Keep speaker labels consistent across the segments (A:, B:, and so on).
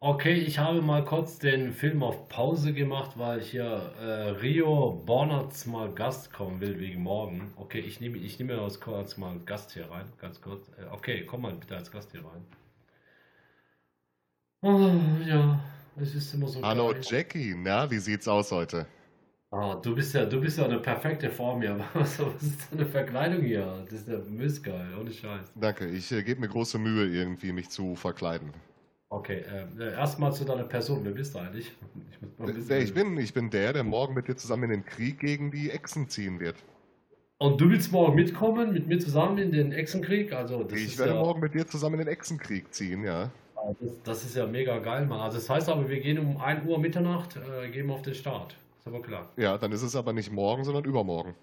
A: Okay, ich habe mal kurz den Film auf Pause gemacht, weil hier äh, Rio Bornertz mal Gast kommen will wegen morgen. Okay, ich nehme ich nehme das kurz mal Gast hier rein, ganz kurz. Äh, okay, komm mal bitte als Gast hier rein. Oh, ja, es ist immer so
B: Hallo
A: geil.
B: Jackie, na, wie sieht's aus heute?
A: Ah, du bist ja, du bist ja eine perfekte Form hier. Was, was ist deine Verkleidung hier? Das ist ja missgeil, ohne Scheiß.
B: Danke, ich äh, gebe mir große Mühe, irgendwie mich zu verkleiden.
A: Okay, äh, erstmal zu deiner Person. Wer bist du eigentlich? Ich muss
B: wer ich bin, ich bin der, der morgen mit dir zusammen in den Krieg gegen die Echsen ziehen wird.
A: Und du willst morgen mitkommen, mit mir zusammen in den Echsenkrieg? Also, das
B: Ich werde
A: ja,
B: morgen mit dir zusammen in den Echsenkrieg ziehen, ja.
A: das, das ist ja mega geil, Mann. Also, das heißt aber, wir gehen um 1 Uhr Mitternacht, äh, gehen wir auf den Start. Ist aber klar.
B: Ja, dann ist es aber nicht morgen, sondern übermorgen.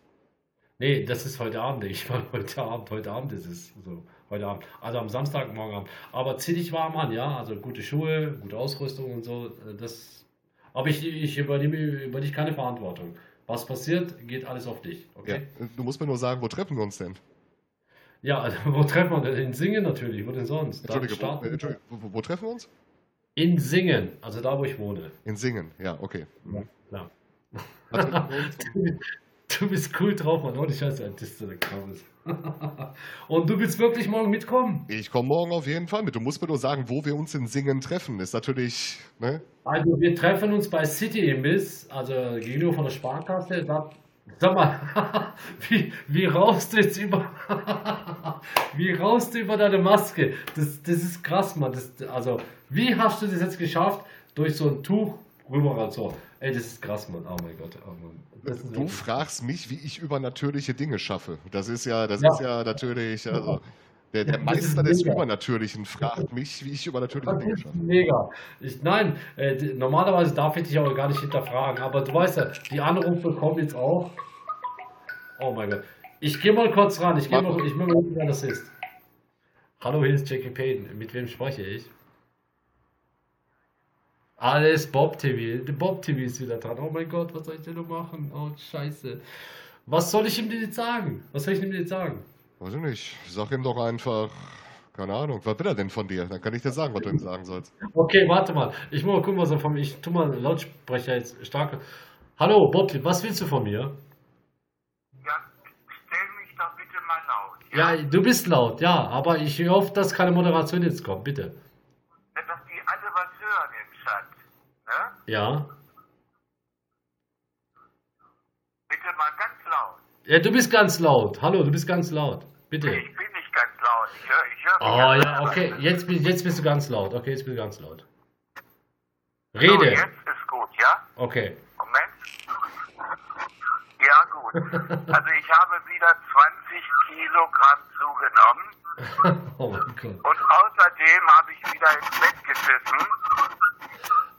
A: Nee, das ist heute Abend. Ich meine, heute Abend, heute Abend ist es so. Heute Abend. Also am Samstag, morgen Abend. Aber zieh dich warm an, ja? Also gute Schuhe, gute Ausrüstung und so. äh, Das. Aber ich, ich übernehme über dich keine Verantwortung. Was passiert, geht alles auf dich,
B: Ja,
A: okay?
B: du musst mir nur sagen, wo treffen wir uns denn?
A: Ja, also, wo treffen wir denn? In Singen natürlich, wo denn sonst?
B: Entschuldige, wo, äh, Entschuldige, wo, wo, treffen wir uns?
A: in Singen, also da, wo ich wohne.
B: In Singen, ja, okay.
A: Ja, klar.
B: Also,
A: Du bist cool drauf, Mann. Ohne Scheiße, das ist so der Kraus. Und du willst wirklich morgen mitkommen?
B: ich komme morgen auf jeden Fall mit. Du musst mir nur sagen, wo wir uns in Singen treffen. Ist natürlich, ne?
A: Also, wir treffen uns bei City Imbiss, also gegenüber von der Sparkasse. Da, sag mal, wie, wie raust du jetzt über, wie raust du über deine Maske? Das, das ist krass, Mann. Das, also, wie hast du das jetzt geschafft, durch so ein Tuch rüber so? Ey, das ist krass, Mann. Oh mein Gott. Oh ist
B: Du fragst mich, wie ich übernatürliche Dinge schaffe. Das ist ja, das
A: Ja.
B: ist ja natürlich, also der, der
A: Ja,
B: Meister des
A: mega.
B: Übernatürlichen fragt mich, wie ich übernatürliche Dinge schaffe.
A: mega. Ich, nein, äh, normalerweise darf ich dich auch gar nicht hinterfragen, aber du weißt ja, die Anrufe kommen jetzt auch. Oh mein Gott. Ich gehe mal kurz ran. Ich gehe mal, ich will mal wer das ist. Hallo, hier ist Jackie Payton. Mit wem spreche ich? Alles Bob TV. Der Bob TV ist wieder dran. Oh mein Gott, was soll ich denn noch machen? Oh, scheiße. Was soll ich ihm denn jetzt sagen? Was soll ich ihm denn jetzt sagen?
B: Weiß ich nicht. Sag ihm doch einfach, keine Ahnung, was will er denn von dir? Dann kann ich dir sagen, was du ihm sagen sollst.
A: Okay, warte mal. Ich muss mal gucken, was er von mir. Ich tu mal Lautsprecher jetzt stark. Hallo, Bob, was willst du von mir?
C: Ja, stell mich doch bitte mal laut.
A: Ja, du bist laut, ja, aber ich hoffe, dass keine Moderation jetzt kommt, bitte.
C: Dass die alle was hören im Chat. Ne?
A: Ja.
C: Bitte mal ganz laut.
A: Ja, du bist ganz laut. Hallo, du bist ganz laut. Bitte.
C: Ich bin nicht ganz laut. Ich höre ich hör
A: Oh
C: ja selber.
A: okay, jetzt, jetzt bist du ganz laut. Okay, jetzt bist du ganz laut.
C: So,
A: Rede.
C: jetzt ist gut, ja?
A: Okay.
C: Moment. Ja, gut. Also ich habe wieder 20 Kilogramm zugenommen
A: Oh mein Gott.
C: und außerdem habe ich wieder ins Bett geschissen.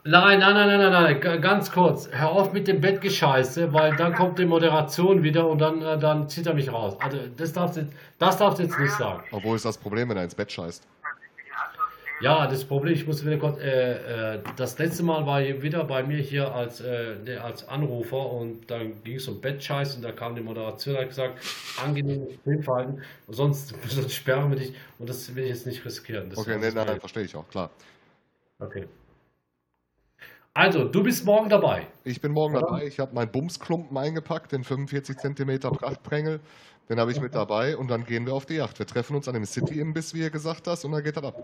A: Nein, nein, nein, nein, nein, nein, ganz kurz. Hör auf mit dem Bettgescheiße, weil dann kommt die Moderation wieder und dann, äh, dann zieht er mich raus. Also, das darfst du, das darfst du jetzt nicht sagen.
B: Obwohl ist das Problem, wenn er ins Bett scheißt.
A: Ja, das Problem, ich muss wieder kurz, äh, äh, das letzte Mal war hier wieder bei mir hier als, äh, ne, als Anrufer und dann ging es um Bettscheiß und da kam die Moderation und hat gesagt, angenehmes Filmverhalten, sonst, sonst sperren wir dich und das will ich jetzt nicht riskieren. Das,
B: Okay, nee, nein, nein, verstehe ich auch, klar.
A: Okay. Also, du bist morgen dabei.
B: Ich bin morgen
A: Oder?
B: dabei. Ich habe meinen Bumsklumpen eingepackt, den 45 cm Prachtprängel. Den habe ich mit dabei und dann gehen wir auf die Yacht. Wir treffen uns an dem City-Imbiss, wie ihr gesagt hast, und dann geht das ab.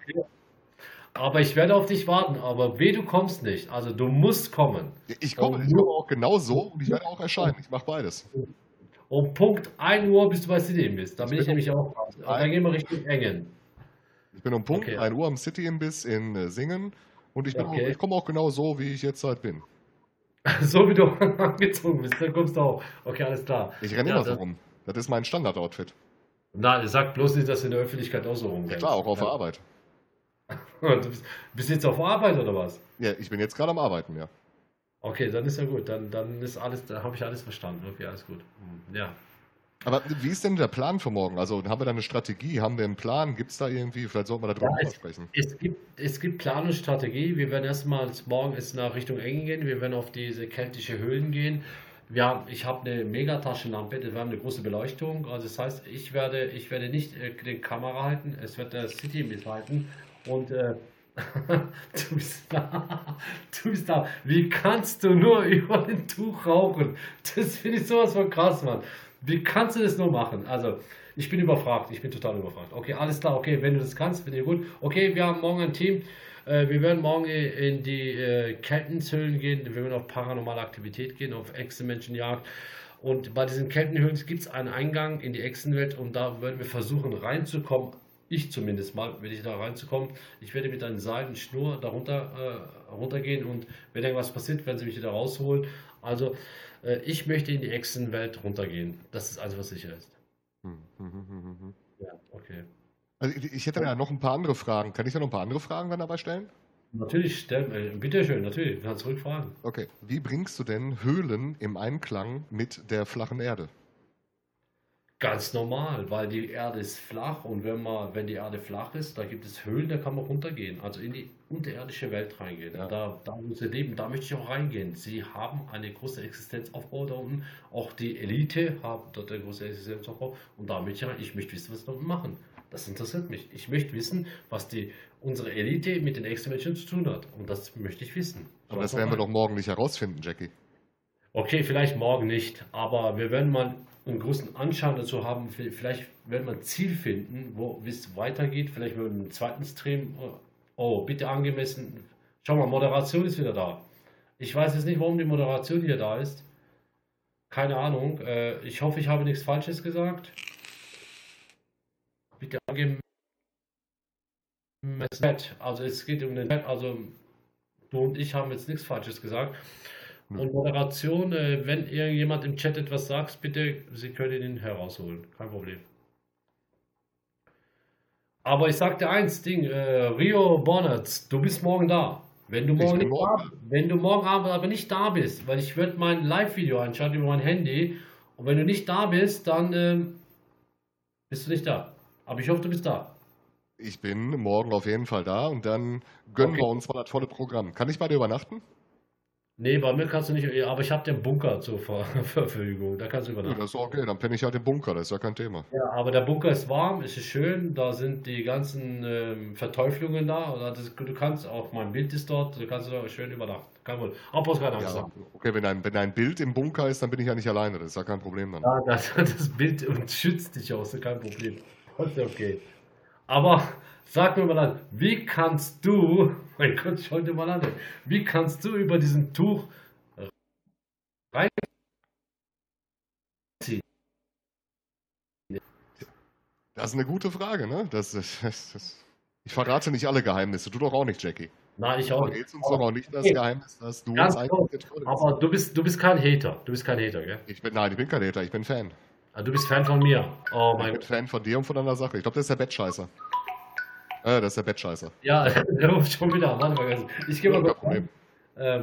A: Aber ich werde auf dich warten, aber weh, du kommst nicht. Also, du musst kommen.
B: Ich komme, ich komme auch genau so und ich werde auch erscheinen. Ich mache beides.
A: Um Punkt 1 Uhr bist du bei City bist. Da
B: Ich
A: bin ich nämlich auch. Dann gehen wir Richtung Engen.
B: Ich bin um Punkt
A: Okay.
B: 1 Uhr am City-Imbiss in äh, Singen und ich,
A: Okay.
B: ich komme auch genau so, wie ich jetzt halt bin.
A: So wie du angezogen bist, dann kommst du auch. Okay, alles klar.
B: Ich renne
A: Ja,
B: immer so rum. Das ist mein Standard-Outfit.
A: Na, sag bloß nicht, dass du in der Öffentlichkeit auch so rumrennst.
B: Klar, auch auf
A: ja.
B: der Arbeit.
A: Du bist, bist jetzt auf Arbeit oder was?
B: Ja, ich bin jetzt gerade am Arbeiten, ja.
A: Okay, dann ist ja gut. Dann, dann ist alles, da habe ich alles verstanden. Okay, alles gut. Hm, Ja.
B: Aber wie ist denn der Plan für morgen? Also haben wir da eine Strategie? Haben wir einen Plan? Gibt es da irgendwie? Vielleicht sollten wir darüber
A: Ja, es-
B: sprechen.
A: Es gibt, es gibt Plan und Strategie. Wir werden erstmal morgen ist nach Richtung Engen gehen. Wir werden auf diese keltische Höhlen gehen. Wir haben, ich habe eine Megataschenlampe, wir haben eine große Beleuchtung. Also das heißt, ich werde, ich werde nicht äh, die Kamera halten, es wird der City mithalten. Und äh, Du bist da. Du bist da. Wie kannst du nur über ein Tuch rauchen? Das finde ich sowas von krass, Mann. Wie kannst du das nur machen? Also, ich bin überfragt. Ich bin total überfragt. Okay, alles klar. Okay, wenn du das kannst, finde ich gut. Okay, wir haben morgen ein Team. Äh, wir werden morgen in die äh, Kettenhöhlen gehen. Wir werden auf paranormale Aktivität gehen, auf Echsenmenschenjagd. Und bei diesen Kettenhöhlen gibt es einen Eingang in die Echsenwelt und da werden wir versuchen reinzukommen ich zumindest mal, wenn ich da reinzukommen, ich werde mit einem Seil und Schnur darunter äh, runtergehen und wenn irgendwas passiert, werden sie mich wieder rausholen. Also ich möchte in die Echsenwelt runtergehen. Das ist alles, was sicher ist. Hm, hm, hm, hm, hm.
B: Ja, okay. Also ich, ich hätte ja noch ein paar andere Fragen. Kann ich ja noch ein paar andere Fragen dann dabei stellen?
A: Natürlich, stell, äh, bitteschön, natürlich, kannst zurückfragen.
B: Okay. Wie bringst du denn Höhlen im Einklang mit der flachen Erde?
A: Ganz normal, weil die Erde ist flach und wenn man, wenn die Erde flach ist, da gibt es Höhlen, da kann man runtergehen, also in die unterirdische Welt reingehen. Ja. Da, da wo sie leben, da möchte ich auch reingehen. Sie haben eine große Existenzaufbau da unten. Auch die Elite hat dort einen großen Existenzaufbau und da möchte ich, ich möchte wissen, was sie dort machen. Das interessiert mich. Ich möchte wissen, was die, unsere Elite mit den Extra-Menschen zu tun hat. Und das möchte ich wissen.
B: Aber das werden wir doch morgen nicht herausfinden, Jackie.
A: Okay, vielleicht morgen nicht, aber wir werden mal einen großen Anschein dazu haben. Vielleicht werden wir ein Ziel finden, wo es weitergeht. Vielleicht mit einem zweiten Stream. Oh, bitte angemessen. Schau mal, Moderation ist wieder da. Ich weiß jetzt nicht, warum die Moderation hier da ist. Keine Ahnung. Äh, ich hoffe, ich habe nichts Falsches gesagt. Bitte angemessen. Also es geht um den Chat. Also du und ich haben jetzt nichts Falsches gesagt. Und Moderation, äh, wenn irgendjemand im Chat etwas sagt, bitte, Sie können ihn herausholen. Kein Problem. Aber ich sagte eins, Ding, äh, Rio Bonnet, du bist morgen da. Wenn du morgen, nicht morgen. Da, wenn du morgen Abend aber nicht da bist, weil ich werde mein Live-Video anschauen über mein Handy und wenn du nicht da bist, dann äh, bist du nicht da. Aber ich hoffe, du bist da.
B: Ich bin morgen auf jeden Fall da und dann gönnen okay. wir uns mal das volle Programm. Kann ich bei dir übernachten?
A: Nee, bei mir kannst du nicht, aber ich habe den Bunker zur Ver Verfügung, da kannst du übernachten.
B: Ja, das ist okay, dann penne ich halt im Bunker, das ist ja kein Thema.
A: Ja, aber der Bunker ist warm, es ist schön, da sind die ganzen ähm, Verteuflungen da, das, du kannst, auch mein Bild ist dort, du kannst da schön übernachten, kein Problem. Aber bloß keine Angst
B: ja, Okay, wenn ein, wenn ein Bild im Bunker ist, dann bin ich ja nicht alleine, das ist ja kein Problem dann.
A: Ja, das, das Bild schützt dich auch, ist kein Problem. Das ist okay. Aber Sag mir mal an, wie kannst du, mein Gott, schau dir mal an, wie kannst du über diesen Tuch reinziehen?
B: Das ist eine gute Frage, ne? Das, das, das, ich verrate nicht alle Geheimnisse, du doch auch nicht, Jackie.
A: Nein, ich auch
B: nicht. Geht uns doch auch nicht das okay. Geheimnis, dass du
A: uns eigentlich Aber du bist, du bist kein Hater. Du bist kein Hater, gell?
B: Ich bin, nein, ich bin kein Hater, ich bin Fan.
A: Ah, du bist Fan von mir. Oh mein
B: Ich bin Fan von dir und von deiner Sache. Ich glaube, das ist der Bettscheißer. Äh, das ist der Bettscheißer.
A: Ja, der ruft schon wieder an. vergessen. Ich gehe mal kurz rein. Äh,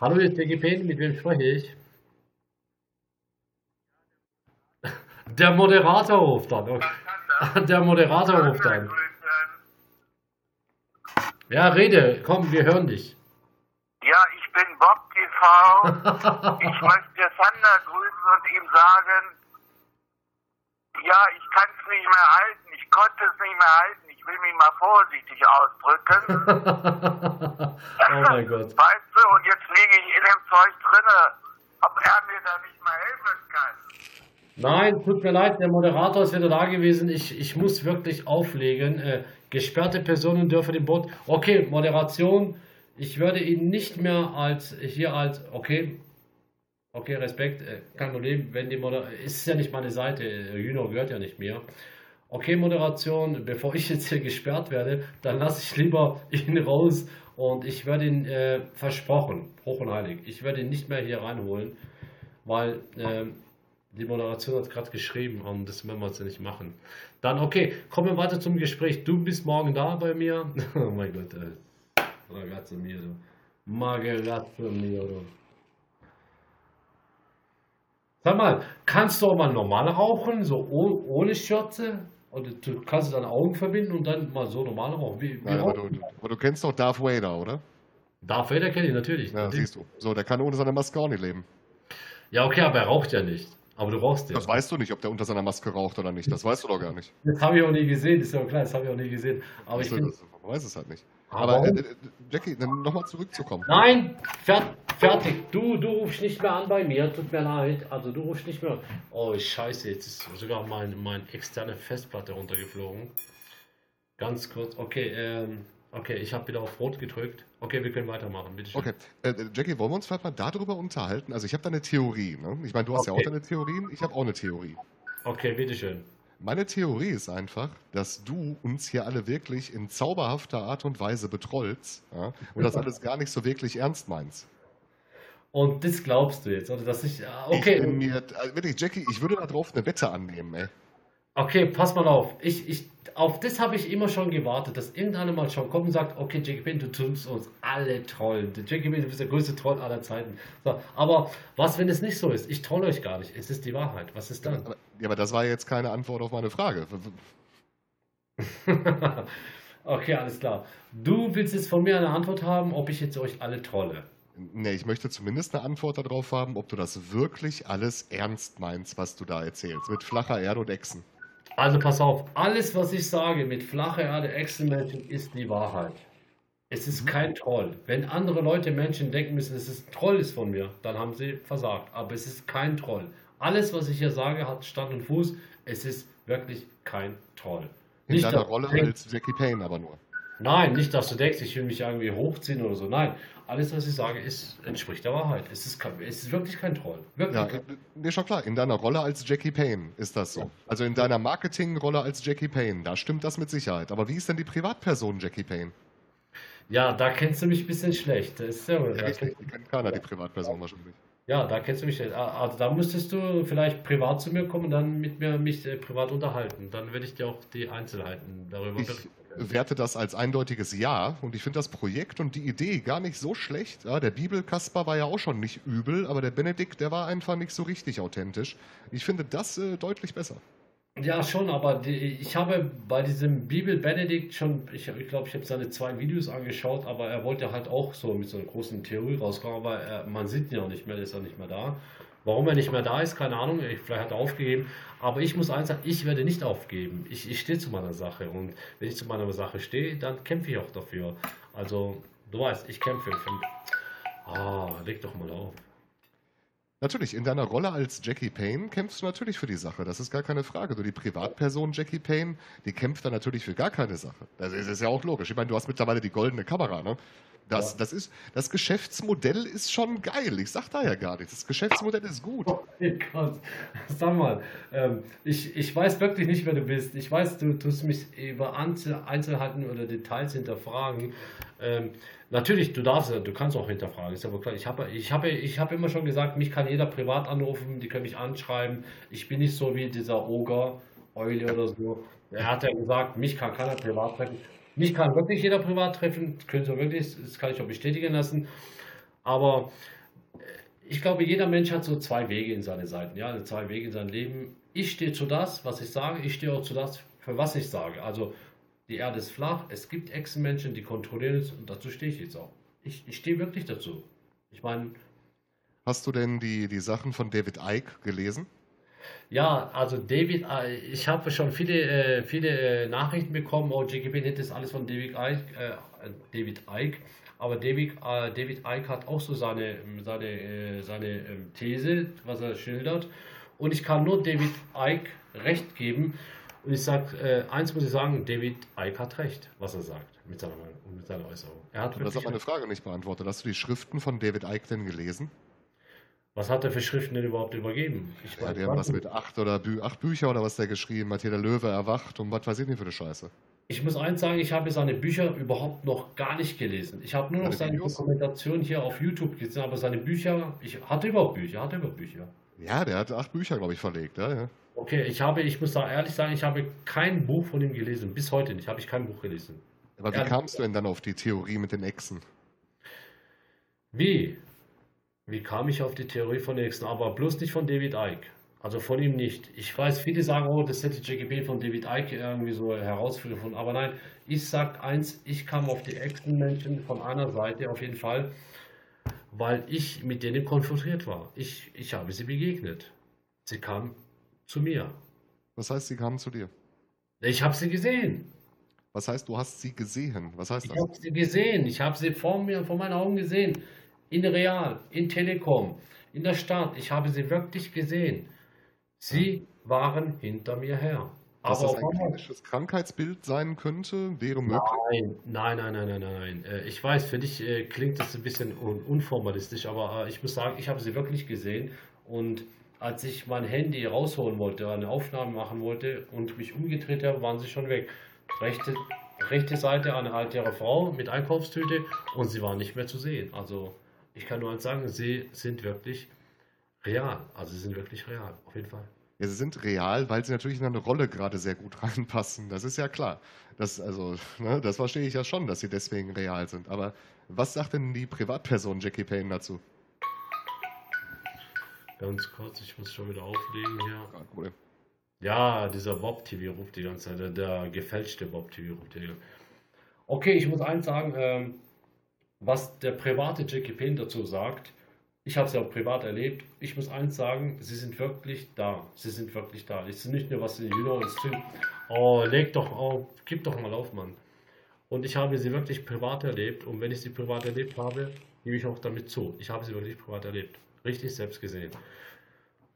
A: hallo, hier ist DGP, mit wem spreche ich? Der Moderator ruft an. Okay. Der Moderator ruft an. Ja, rede, komm, wir hören dich.
C: Ja, ich bin Bob TV. ich möchte Sander grüßen und ihm sagen, ja, ich kann es nicht mehr halten, ich konnte es nicht mehr halten ich will mich mal vorsichtig ausdrücken.
A: oh mein Gott.
C: Weißt du, und jetzt liege ich in dem Zeug drinne, ob er mir da nicht mal helfen kann.
A: Nein, tut mir leid, der Moderator ist wieder da gewesen. Ich, ich muss wirklich auflegen. Äh, gesperrte Personen dürfen im Boot. Okay, Moderation. Ich würde ihn nicht mehr als hier als. Okay. Okay, Respekt. Äh, kein Problem. Wenn die Moderation. Ist ja nicht meine Seite. Juno gehört ja nicht mehr okay, Moderation, bevor ich jetzt hier gesperrt werde, dann lasse ich lieber ihn raus und ich werde ihn äh, versprochen, hoch und heilig, ich werde ihn nicht mehr hier reinholen, weil äh, die Moderation hat gerade geschrieben und das werden wir jetzt nicht machen. Dann, okay, kommen wir weiter zum Gespräch. Du bist morgen da bei mir. oh mein Gott, ey. Ragazzo mio. Magazzo mio. Sag mal, kannst du auch mal normal rauchen, so ohne Schürze? Und du kannst deine Augen verbinden und dann mal so normal rauchen. Wie, wie
B: Nein, aber, du, aber, du, kennst doch Darth Vader, oder?
A: Darth Vader kenne ich natürlich.
B: Ja, natürlich. siehst du. So, der kann ohne seine Maske auch nicht leben.
A: Ja, okay, aber er raucht ja nicht. Aber du rauchst ja.
B: Das weißt du nicht, ob der unter seiner Maske raucht oder nicht. Das weißt du doch gar nicht.
A: Das habe ich auch nie gesehen, ist ja klar, das habe ich auch nie gesehen. Aber
B: ich
A: find,
B: man weiß es halt nicht. Aber äh, äh, Jackie, dann nochmal zurückzukommen.
A: Nein, fer fertig. Du, du rufst nicht mehr an bei mir. Tut mir leid. Also du rufst nicht mehr. Oh, scheiße, jetzt ist sogar mein, mein externe Festplatte runtergeflogen. Ganz kurz. Okay, ähm, okay, ich habe wieder auf Rot gedrückt. Okay, wir können weitermachen. Bitte schön.
B: Okay, äh, äh, Jackie, wollen wir uns vielleicht mal darüber unterhalten? Also ich habe da eine Theorie. Ne? Ich meine, du hast ja
A: Okay.
B: auch deine Theorien, ich habe auch eine Theorie.
A: Okay, bitteschön.
B: Meine Theorie ist einfach, dass du uns hier alle wirklich in zauberhafter Art und Weise betrollst ja? und das alles gar nicht so wirklich ernst meinst.
A: Und das glaubst du jetzt, oder dass ich. ah,
B: Ich bin
A: Okay,
B: mir, äh, wirklich, Jackie, ich würde darauf eine Wette annehmen, ey.
A: okay, pass mal auf. Ich, ich, auf das habe ich immer schon gewartet, dass irgendeiner mal schon kommt und sagt, okay, Jackie Payne, du tust uns alle trollen. Jackie Payne, du bist der größte Troll aller Zeiten. So, aber was, wenn es nicht so ist? Ich troll euch gar nicht. Es ist die Wahrheit. Was ist dann?
B: Aber, ja, aber das war jetzt keine Antwort auf meine Frage.
A: okay, alles klar. Du willst jetzt von mir eine Antwort haben, ob ich jetzt euch alle trolle.
B: Nee, ich möchte zumindest eine Antwort darauf haben, ob du das wirklich alles ernst meinst, was du da erzählst. Mit flacher Erde und Echsen.
A: Also pass auf, alles, was ich sage mit flacher Erde, Echsenmenschen, ist die Wahrheit. Es ist kein Troll. Wenn andere Leute Menschen denken müssen, es ist ein Troll ist von mir, dann haben sie versagt. Aber es ist kein Troll. Alles, was ich hier sage, hat Stand und Fuß. Es ist wirklich kein Troll.
B: In deiner
A: dass du
B: Rolle
A: denkst-
B: als Jackie Payne aber nur.
A: Nein, nicht, dass du denkst, ich will mich irgendwie hochziehen oder so. Nein, alles, was ich sage, ist, entspricht der Wahrheit. Es ist, kein, es ist wirklich kein Troll. Wirklich.
B: Ja, äh, nee, schon klar. In deiner Rolle als Jackie Payne ist das so. Also in deiner Marketingrolle als Jackie Payne, da stimmt das mit Sicherheit. Aber wie ist denn die Privatperson Jackie Payne?
A: Ja, da kennst du mich ein bisschen schlecht. Das ist ja,
B: Ja,
A: da
B: richtig, die kennt keiner, die Privatperson wahrscheinlich.
A: Ja, da kennst du mich. nicht. Ah, Also da müsstest du vielleicht privat zu mir kommen und dann mit mir mich äh, privat unterhalten. Dann werde ich dir auch die Einzelheiten darüber
B: Ich
A: berichten.
B: werte das als eindeutiges Ja und ich finde das Projekt und die Idee gar nicht so schlecht. Ja, der Bibelkasper war ja auch schon nicht übel, aber der Benedikt, der war einfach nicht so richtig authentisch. Ich finde das äh, deutlich besser.
A: Ja, schon, aber die, ich habe bei diesem Bibel Benedikt schon, ich, ich glaube, ich habe seine zwei Videos angeschaut, aber er wollte halt auch so mit so einer großen Theorie rauskommen, aber er, man sieht ihn ja nicht mehr, der ist ja nicht mehr da. Warum er nicht mehr da ist, keine Ahnung, ich- vielleicht hat er aufgegeben. Aber ich muss eins sagen, ich werde nicht aufgeben. Ich, ich stehe zu meiner Sache und wenn ich zu meiner Sache stehe, dann kämpfe ich auch dafür. Also, du weißt, ich kämpfe. Ah, leg doch mal auf.
B: Natürlich, in deiner Rolle als Jackie Payne kämpfst du natürlich für die Sache. Das ist gar keine Frage. Du, die Privatperson Jackie Payne, die kämpft da natürlich für gar keine Sache. Das ist, ist ja auch logisch. Ich meine, du hast mittlerweile die goldene Kamera, ne? Das,
A: Ja.
B: das, ist, das Geschäftsmodell ist schon geil. Ich sag da ja gar nichts. Das Geschäftsmodell ist gut.
A: Oh mein Gott. Sag mal, ähm, ich, ich weiß wirklich nicht, wer du bist. Ich weiß, du tust mich über Einzel Einzelheiten oder Details hinterfragen. Ähm, natürlich, du darfst, du kannst auch hinterfragen, ist wohl klar. Ich habe ich habe, ich habe immer schon gesagt, mich kann jeder privat anrufen, die können mich anschreiben. Ich bin nicht so wie dieser Oger, Eule oder so. Er hat ja gesagt, mich kann keiner privat treffen. Mich kann wirklich jeder privat treffen, können Sie wirklich, das kann ich auch bestätigen lassen. Aber ich glaube, jeder Mensch hat so zwei Wege in seine Seiten, ja, zwei Wege in sein Leben. Ich stehe zu das, was ich sage, ich stehe auch zu das, für was ich sage. Also die Erde ist flach, es gibt Echsenmenschen, die kontrollieren es und dazu stehe ich jetzt auch. Ich, ich stehe wirklich dazu. Ich meine,
B: Hast du denn die, die Sachen von David Icke gelesen?
A: ja, also David, äh, ich habe schon viele, äh, viele äh, Nachrichten bekommen, oh, JGB nennt das alles von David Icke, äh, David Icke. Aber David, äh, David Icke hat auch so seine, seine, äh, seine ähm, These, was er schildert. Und ich kann nur David Icke recht geben. Und ich sage, äh, eins muss ich sagen, David Icke hat recht, was er sagt mit seiner, Meinung und mit seiner Äußerung. Er hat
B: Das hat meine. Frage nicht beantwortet. Hast du die Schriften von David Icke denn gelesen?
A: Was hat er für Schriften denn überhaupt übergeben? Ich
B: Ja, der hat was mit acht oder Bü acht Bücher oder was der geschrieben hat. Hier der Löwe erwacht und was weiß ich nicht für eine Scheiße.
A: Ich muss eins sagen, ich habe seine Bücher überhaupt noch gar nicht gelesen. Ich habe nur noch
B: Seine?
A: Dokumentation hier auf YouTube gesehen, aber seine Bücher, ich hatte überhaupt Bücher, hatte überhaupt Bücher.
B: Ja, der hat acht Bücher, glaube ich, verlegt. Ja, ja.
A: Okay, ich habe, ich muss da ehrlich sagen, ich habe kein Buch von ihm gelesen. Bis heute nicht, habe ich kein Buch gelesen.
B: Aber wie
A: Ja.
B: kamst du denn dann auf die Theorie mit den Echsen?
A: Wie? Wie kam ich auf die Theorie von Nixon? Aber bloß nicht von David Icke. Also von ihm nicht. Ich weiß, viele sagen, oh, das hätte JGB von David Icke irgendwie so herausgefunden. Aber nein, ich sag eins, ich kam auf die Echsenmenschen von einer Seite auf jeden Fall, weil ich mit denen konfrontiert war. Ich, ich habe sie begegnet. Sie kamen zu mir.
B: Das heißt, sie kamen zu dir.
A: Ich habe sie gesehen.
B: Was heißt, du hast sie gesehen? Was heißt
A: Ich
B: das?
A: habe sie gesehen. Ich habe sie vor mir, vor meinen Augen gesehen. In Real, in Telekom, in der Stadt. Ich habe sie wirklich gesehen. Sie waren hinter mir her.
B: Dass
A: Aber
B: das ein klinisches Krankheitsbild sein könnte, wäre möglich.
A: Nein, nein, nein, nein, nein, nein. Äh, Ich weiß, für dich äh, klingt das ein bisschen un unformalistisch, aber äh, ich muss sagen, ich habe sie wirklich gesehen. Und als ich mein Handy rausholen wollte, eine Aufnahme machen wollte und mich umgedreht habe, waren sie schon weg. Rechte, rechte Seite eine ältere Frau mit Einkaufstüte und sie waren nicht mehr zu sehen. Also ich kann nur eins sagen, sie sind wirklich real. Also sie sind wirklich real, auf jeden Fall.
B: Ja, sie sind real, weil sie natürlich in eine Rolle gerade sehr gut reinpassen. Das ist ja klar. Das, also, ne, das verstehe ich ja schon, dass sie deswegen real sind. Aber was sagt denn die Privatperson Jackie Payne dazu?
A: Ganz kurz, ich muss schon wieder auflegen hier.
B: Kein Problem.
A: Ja, dieser Bob TV ruft die ganze Zeit, der, der gefälschte Bob TV ruft die. Okay, ich muss eins sagen, ähm, was der private Jackie Payne dazu sagt, ich habe es ja auch privat erlebt, ich muss eins sagen, sie sind wirklich da. Sie sind wirklich da. Es ist nicht nur was, you know, it's too, oh, leg doch, oh, gib doch mal auf, Mann. Und ich habe sie wirklich privat erlebt und wenn ich sie privat erlebt habe, gebe ich auch damit zu. Ich habe sie wirklich privat erlebt. Richtig selbst gesehen.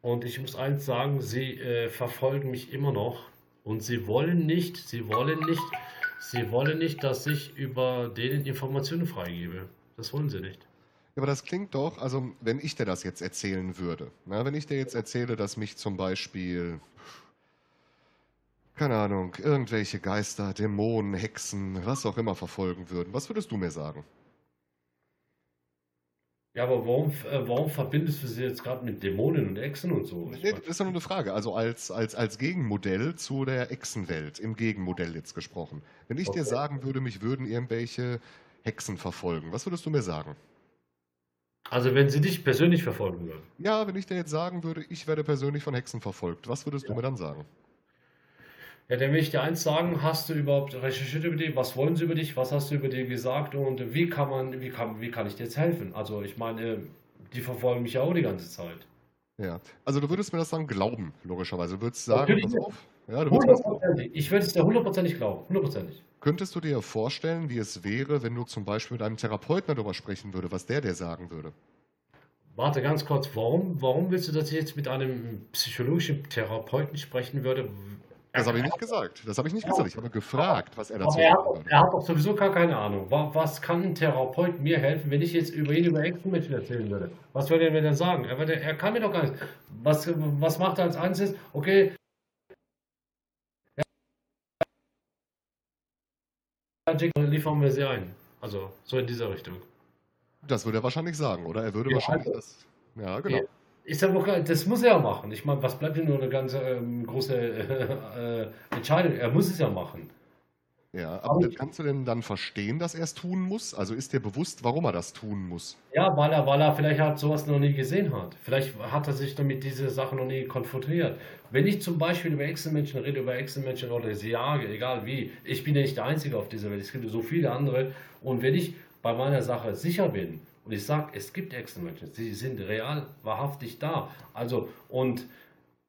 A: Und ich muss eins sagen, sie äh, verfolgen mich immer noch und sie wollen nicht, sie wollen nicht, sie wollen nicht, dass ich über denen Informationen freigebe. Das wollen sie nicht.
B: Aber das klingt doch, also wenn ich dir das jetzt erzählen würde, na, wenn ich dir jetzt erzähle, dass mich zum Beispiel, keine Ahnung, irgendwelche Geister, Dämonen, Hexen, was auch immer verfolgen würden, was würdest du mir sagen?
A: Ja, aber warum, äh, warum verbindest du sie jetzt gerade mit Dämonen und Echsen und so? Ich
B: Nee, das ist ja nur eine Frage. Also als, als, als Gegenmodell zu der Echsenwelt, im Gegenmodell jetzt gesprochen. Wenn ich dir
A: Okay.
B: sagen würde, mich würden irgendwelche Hexen verfolgen, was würdest du mir sagen?
A: also wenn sie dich persönlich verfolgen würden.
B: Ja, wenn ich dir jetzt sagen würde, ich werde persönlich von Hexen verfolgt, was würdest du
A: Ja.
B: mir dann sagen?
A: Ja, dann will ich dir eins sagen, hast du überhaupt recherchiert über die, was wollen sie über dich, was hast du über die gesagt und wie kann man, wie kann, wie kann ich dir jetzt helfen? Also ich meine, die verfolgen mich ja auch die ganze Zeit.
B: Ja, also du würdest mir das dann glauben, logischerweise. Du würdest sagen,
A: Natürlich.
B: pass auf. Ja, du würdest.
A: Ich würde es dir hundertprozentig glauben. Hundertprozentig.
B: Könntest du dir vorstellen, wie es wäre, wenn du zum Beispiel mit einem Therapeuten darüber sprechen würde, was der dir sagen würde?
A: Warte ganz kurz, warum, warum willst du, dass ich jetzt mit einem psychologischen Therapeuten sprechen würde?
B: Das habe ich nicht gesagt. Das habe ich nicht gesagt. Ich habe gefragt, was er dazu
A: Aber er er hat doch sowieso gar keine Ahnung. Wa- Was kann ein Therapeut mir helfen, wenn ich jetzt über ihn über Echsenmenschen erzählen würde? Was würde er mir denn sagen? Er, würde, er kann mir doch gar nicht. Was, was macht er als einziges? Okay. Ja, liefern wir sie ein. Also, so in dieser Richtung.
B: Das würde er wahrscheinlich sagen, oder? Er würde
A: Ja,
B: wahrscheinlich
A: also-
B: das. Ja, genau.
A: Ist ja wohl klar, das muss er ja machen. Ich meine, was bleibt denn nur eine ganze ähm, große äh, äh, Entscheidung? Er muss es ja machen.
B: Ja,
A: Aber ich-
B: kannst du denn dann verstehen, dass er es tun muss? Also ist dir bewusst, warum er das tun muss?
A: Ja, weil er, weil er vielleicht halt sowas noch nie gesehen hat. Vielleicht hat er sich damit diese Sachen noch nie konfrontiert. Wenn ich zum Beispiel über Echsenmenschen rede, über Echsenmenschen oder sie jage, egal wie, ich bin ja nicht der Einzige auf dieser Welt, es gibt so viele andere. Und wenn ich bei meiner Sache sicher bin und ich sage, es gibt Echsenmenschen, sie sind real, wahrhaftig da. Also, und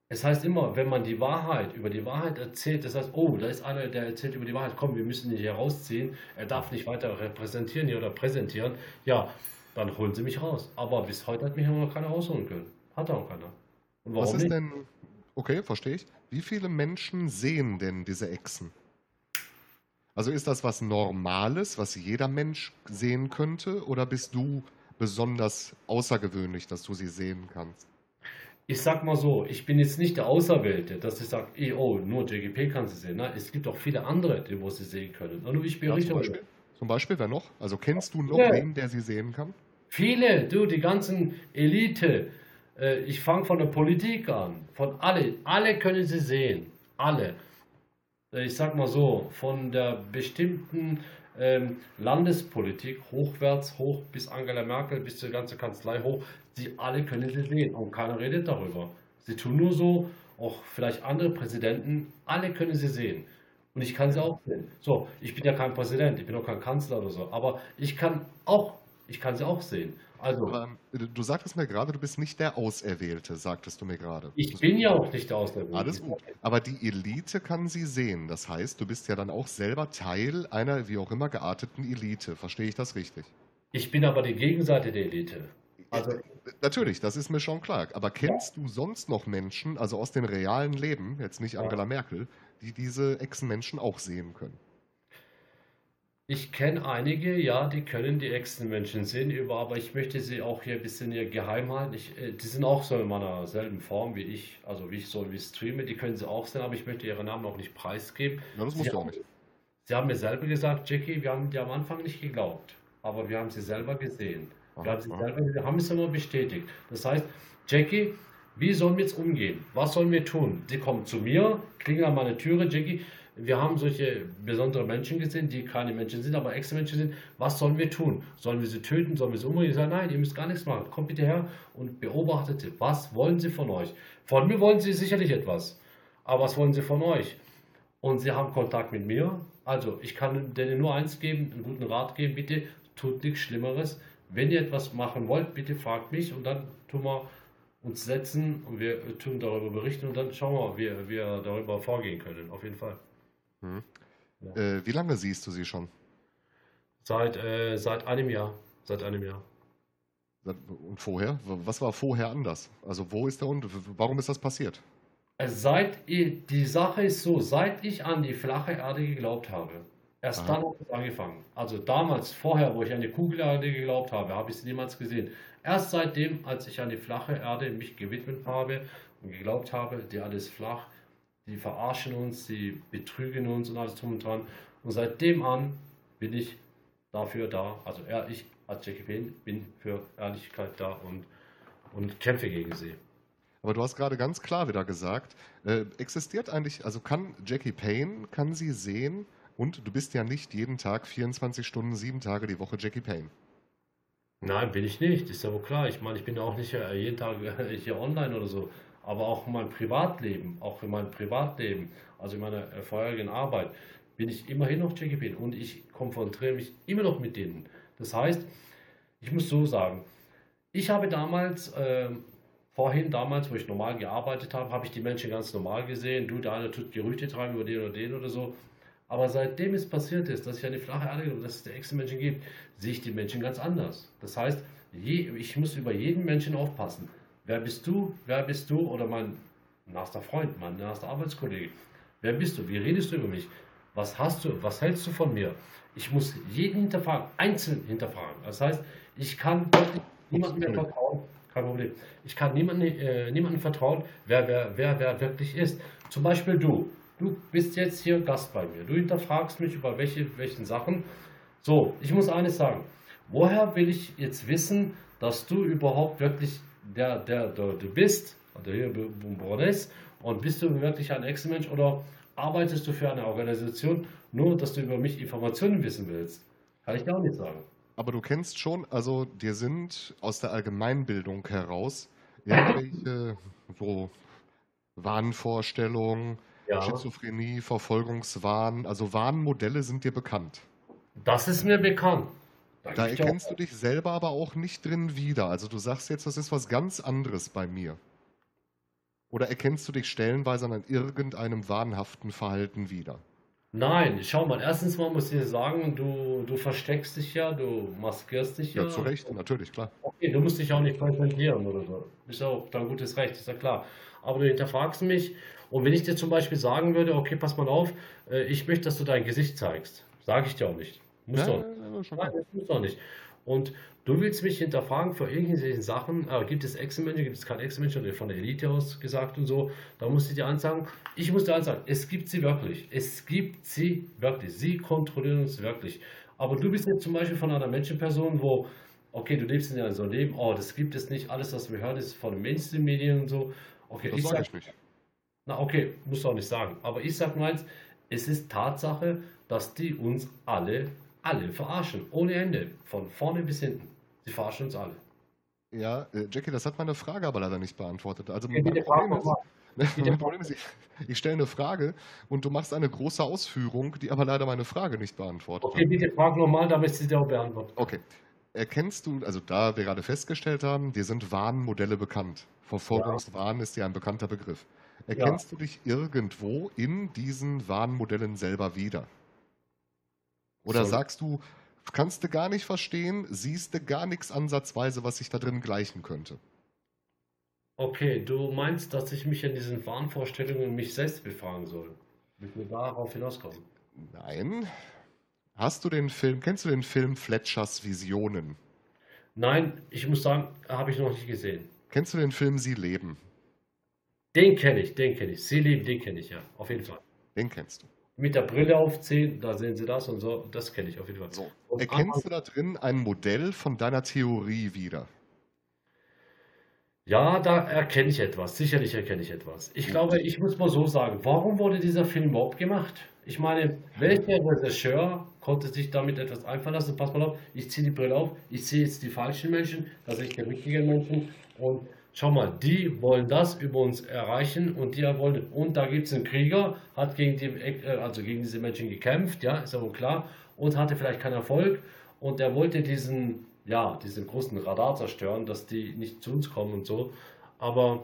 A: es heißt immer, wenn man die Wahrheit, über die Wahrheit erzählt, das heißt, oh, da ist einer, der erzählt über die Wahrheit, komm, wir müssen ihn hier rausziehen, er darf nicht weiter repräsentieren hier oder präsentieren, ja, dann holen sie mich raus. Aber bis heute hat mich noch keiner rausholen können. Hat auch keiner. Und
B: Was
A: warum
B: ist
A: nicht?
B: denn. Okay, verstehe ich. Wie viele Menschen sehen denn diese Echsen? Also ist das was Normales, was jeder Mensch sehen könnte? Oder bist du besonders außergewöhnlich, dass du sie sehen kannst?
A: Ich sag mal so, ich bin jetzt nicht der Auserwählte, dass ich sage, eh, oh, nur JGP kann sie sehen. Nein, es gibt auch viele andere, die wo sie sehen können. Und ich bin
B: Ja, zum, Beispiel? zum Beispiel, wer noch? Also kennst du noch
A: Ja.
B: wen, der sie sehen kann?
A: Viele, du, die ganzen Elite. Äh, ich fange von der Politik an. Von alle. Alle können sie sehen. Alle. Äh, Ich sag mal so, von der bestimmten ähm, Landespolitik hochwärts, hoch bis Angela Merkel, bis zur ganzen Kanzlei hoch, sie alle können sie sehen. Und keiner redet darüber. Sie tun nur so, auch vielleicht andere Präsidenten, alle können sie sehen. Und ich kann sie auch sehen. So, ich bin ja kein Präsident, ich bin auch kein Kanzler oder so, aber ich kann auch, ich kann sie auch sehen. Also,
B: Aber äh, du sagtest mir gerade, du bist nicht der Auserwählte, sagtest du mir gerade.
A: ich
B: Das-
A: bin ja auch nicht der
B: Alles gut. Aber die Elite kann sie sehen. Das heißt, du bist ja dann auch selber Teil einer wie auch immer gearteten Elite. Verstehe ich das richtig?
A: Ich bin aber die Gegenseite der Elite. Also,
B: Natürlich, das ist mir schon klar. Aber kennst du sonst noch Menschen, also aus dem realen Leben, jetzt nicht
A: Ja.
B: Angela Merkel, die diese Echsenmenschen auch sehen können?
A: Ich kenne einige, ja, die können die Echsenmenschen sehen, über, aber ich möchte sie auch hier ein bisschen hier geheim halten. Ich, äh, die sind auch so in meiner selben Form wie ich, also wie ich so wie streame, die können sie auch sehen, aber ich möchte ihre Namen auch nicht preisgeben.
B: Ja, das musst
A: Sie
B: du auch
A: haben-
B: nicht.
A: Sie haben mir selber gesagt, Jackie, wir haben dir am Anfang nicht geglaubt, aber wir haben sie selber gesehen. Wir haben, sie
B: Aha.
A: selber, wir haben es immer bestätigt. Das heißt, Jackie, wie sollen wir jetzt umgehen? Was sollen wir tun? Sie kommen zu mir, klingeln an meine Türe, Jackie. Wir haben solche besondere Menschen gesehen, die keine Menschen sind, aber extra Menschen sind. Was sollen wir tun? Sollen wir sie töten? Sollen wir sie umbringen? Ich sage, nein, ihr müsst gar nichts machen. Kommt bitte her und beobachtet sie. Was wollen sie von euch? Von mir wollen sie sicherlich etwas. Aber was wollen sie von euch? und sie haben Kontakt mit mir. Also ich kann denen nur eins geben, einen guten Rat geben, bitte tut nichts Schlimmeres. Wenn ihr etwas machen wollt, bitte fragt mich und dann tun wir uns setzen und wir tun darüber berichten und dann schauen wir, wie wir darüber vorgehen können, auf jeden Fall.
B: Äh, wie lange siehst du sie schon?
A: Seit, äh, seit einem Jahr. Seit einem Jahr.
B: Und vorher? Was war vorher anders? Also wo ist der und warum ist das passiert?
A: Also Seit ich, die Sache ist so, seit ich an die flache Erde geglaubt habe, erst
B: Aha.
A: dann hat es angefangen. Also damals, vorher, wo ich an die Kugelerde geglaubt habe, habe ich sie niemals gesehen. Erst seitdem, als ich an die flache Erde mich gewidmet habe und geglaubt habe, die Erde ist flach, die verarschen uns, sie betrügen uns und alles drum und dran. Und seitdem an bin ich dafür da, also er, ich als Jackie Payne bin für Ehrlichkeit da und, und kämpfe gegen sie.
B: Aber du hast gerade ganz klar wieder gesagt, äh, existiert eigentlich, also kann Jackie Payne, kann sie sehen und du bist ja nicht jeden Tag 24 Stunden, sieben Tage die Woche Jackie Payne.
A: Nein, bin ich nicht, ist ja wohl klar. Ich meine, ich bin auch nicht jeden Tag äh, hier online oder so, aber auch in meinem Privatleben, auch in meinem Privatleben, also in meiner äh, vorherigen Arbeit, bin ich immerhin noch Payne und ich konfrontiere mich immer noch mit denen. Das heißt, ich muss so sagen, ich habe damals, ähm, vorhin damals, wo ich normal gearbeitet habe, habe ich die Menschen ganz normal gesehen. Du, der eine tut Gerüchte treiben über den oder den oder so. Aber seitdem es passiert ist, dass ich eine flache Erde dass es der Ex-Menschen gibt, sehe ich die Menschen ganz anders. Das heißt, je, ich muss über jeden Menschen aufpassen. Wer bist du? Wer bist du? Oder mein naster Freund, mein naster Arbeitskollege. Wer bist du? Wie redest du über mich? Was hast du? Was hältst du von mir? Ich muss jeden hinterfragen, einzeln hinterfragen. Das heißt, ich kann niemandem mehr vertrauen. Kein Problem. Ich kann niemandem, äh, niemandem vertrauen, wer wer, wer wer wirklich ist. Zum Beispiel du. Du bist jetzt hier Gast bei mir. Du hinterfragst mich über welche, welchen Sachen. So, ich muss eines sagen. Woher will ich jetzt wissen, dass du überhaupt wirklich der, der, der du bist, der hier ist, und bist du wirklich ein Ex-Mensch oder arbeitest du für eine Organisation, nur dass du über mich Informationen wissen willst? Kann ich dir auch nicht sagen.
B: Aber du kennst schon, also dir sind aus der Allgemeinbildung heraus irgendwelche so Wahnvorstellungen,
A: Ja,
B: Schizophrenie, Verfolgungswahn, also Wahnmodelle sind dir bekannt.
A: das ist mir bekannt.
B: Da erkennst du dich selber aber auch nicht drin wieder. Also du sagst jetzt, das ist was ganz anderes bei mir. Oder erkennst du dich stellenweise an irgendeinem wahnhaften Verhalten wieder?
A: Nein, schau mal, erstens mal muss ich dir sagen, du, du versteckst dich ja, du maskierst dich ja.
B: Ja, zu Recht, natürlich, klar.
A: Okay, du musst dich auch nicht präsentieren oder so. Ist ja auch dein gutes Recht, ist ja klar. Aber du hinterfragst mich und wenn ich dir zum Beispiel sagen würde, okay, pass mal auf, äh, ich möchte, dass du dein Gesicht zeigst, sage ich dir auch nicht. Muss doch. Nein,
B: klar.
A: das muss doch nicht. Und du willst mich hinterfragen für irgendwelche Sachen, äh, gibt es Ex-Menschen, gibt es keine Ex-Menschen, von der Elite aus gesagt und so, da muss ich dir ansagen, ich muss dir ansagen, es gibt sie wirklich, es gibt sie wirklich, sie kontrollieren uns wirklich. Aber du bist jetzt zum Beispiel von einer Menschenperson, wo, okay, du lebst in so einem Leben, oh, das gibt es nicht, alles, was wir hören, ist von den Mainstream-Medien und so. Okay,
B: Das
A: ich
B: sage
A: sag,
B: ich nicht.
A: na okay, musst du auch nicht sagen. Aber ich sag nur eins, es ist Tatsache, dass die uns alle, alle verarschen. Ohne Ende. Von vorne bis hinten. Sie verarschen uns alle.
B: Ja, äh, Jackie, das hat meine Frage aber leider nicht beantwortet. Also
A: bitte frag
B: Problem ist,
A: Bitte
B: mein Problem ist, ich, ich stelle eine Frage und du machst eine große Ausführung, die aber leider meine Frage nicht beantwortet
A: Okay, bitte frag nochmal, damit sie dir auch beantworten.
B: Okay. erkennst du, also da wir gerade festgestellt haben, dir sind Warnmodelle bekannt. Verfolgungswahn ist ja ein bekannter Begriff. Erkennst du dich irgendwo in diesen Warnmodellen selber wieder? Oder
A: So.
B: sagst du, kannst du gar nicht verstehen, siehst du gar nichts ansatzweise, was sich da drin gleichen könnte?
A: Okay, du meinst, dass ich mich in diesen Wahnvorstellungen mich selbst befragen soll? Mit mir darauf hinauskommen?
B: Nein. Hast du den Film, kennst du den Film Fletchers Visionen?
A: Nein, ich muss sagen, habe ich noch nicht gesehen.
B: Kennst du den Film Sie leben?
A: Den kenne ich, den kenne ich. Sie leben, den kenne ich, ja, auf jeden Fall.
B: Den kennst du.
A: Mit der Brille aufziehen, da sehen Sie das und so, das kenne ich auf jeden Fall.
B: So.
A: Und
B: Erkennst du da drin ein Modell von deiner Theorie wieder?
A: Ja, da erkenne ich etwas. Sicherlich erkenne ich etwas. Ich glaube, ich muss mal so sagen, warum wurde dieser Film überhaupt gemacht? Ich meine, welcher Regisseur konnte sich damit etwas einfallen lassen? Pass mal auf, ich ziehe die Brille auf, ich sehe jetzt die falschen Menschen, da sehe ich die richtigen Menschen und schau mal, die wollen das über uns erreichen und die wollen, und da gibt es einen Krieger, hat gegen die, also gegen diese Menschen gekämpft, ja, ist ja wohl klar, und hatte vielleicht keinen Erfolg und er wollte diesen, ja, diesen großen Radar zerstören, dass die nicht zu uns kommen und so. Aber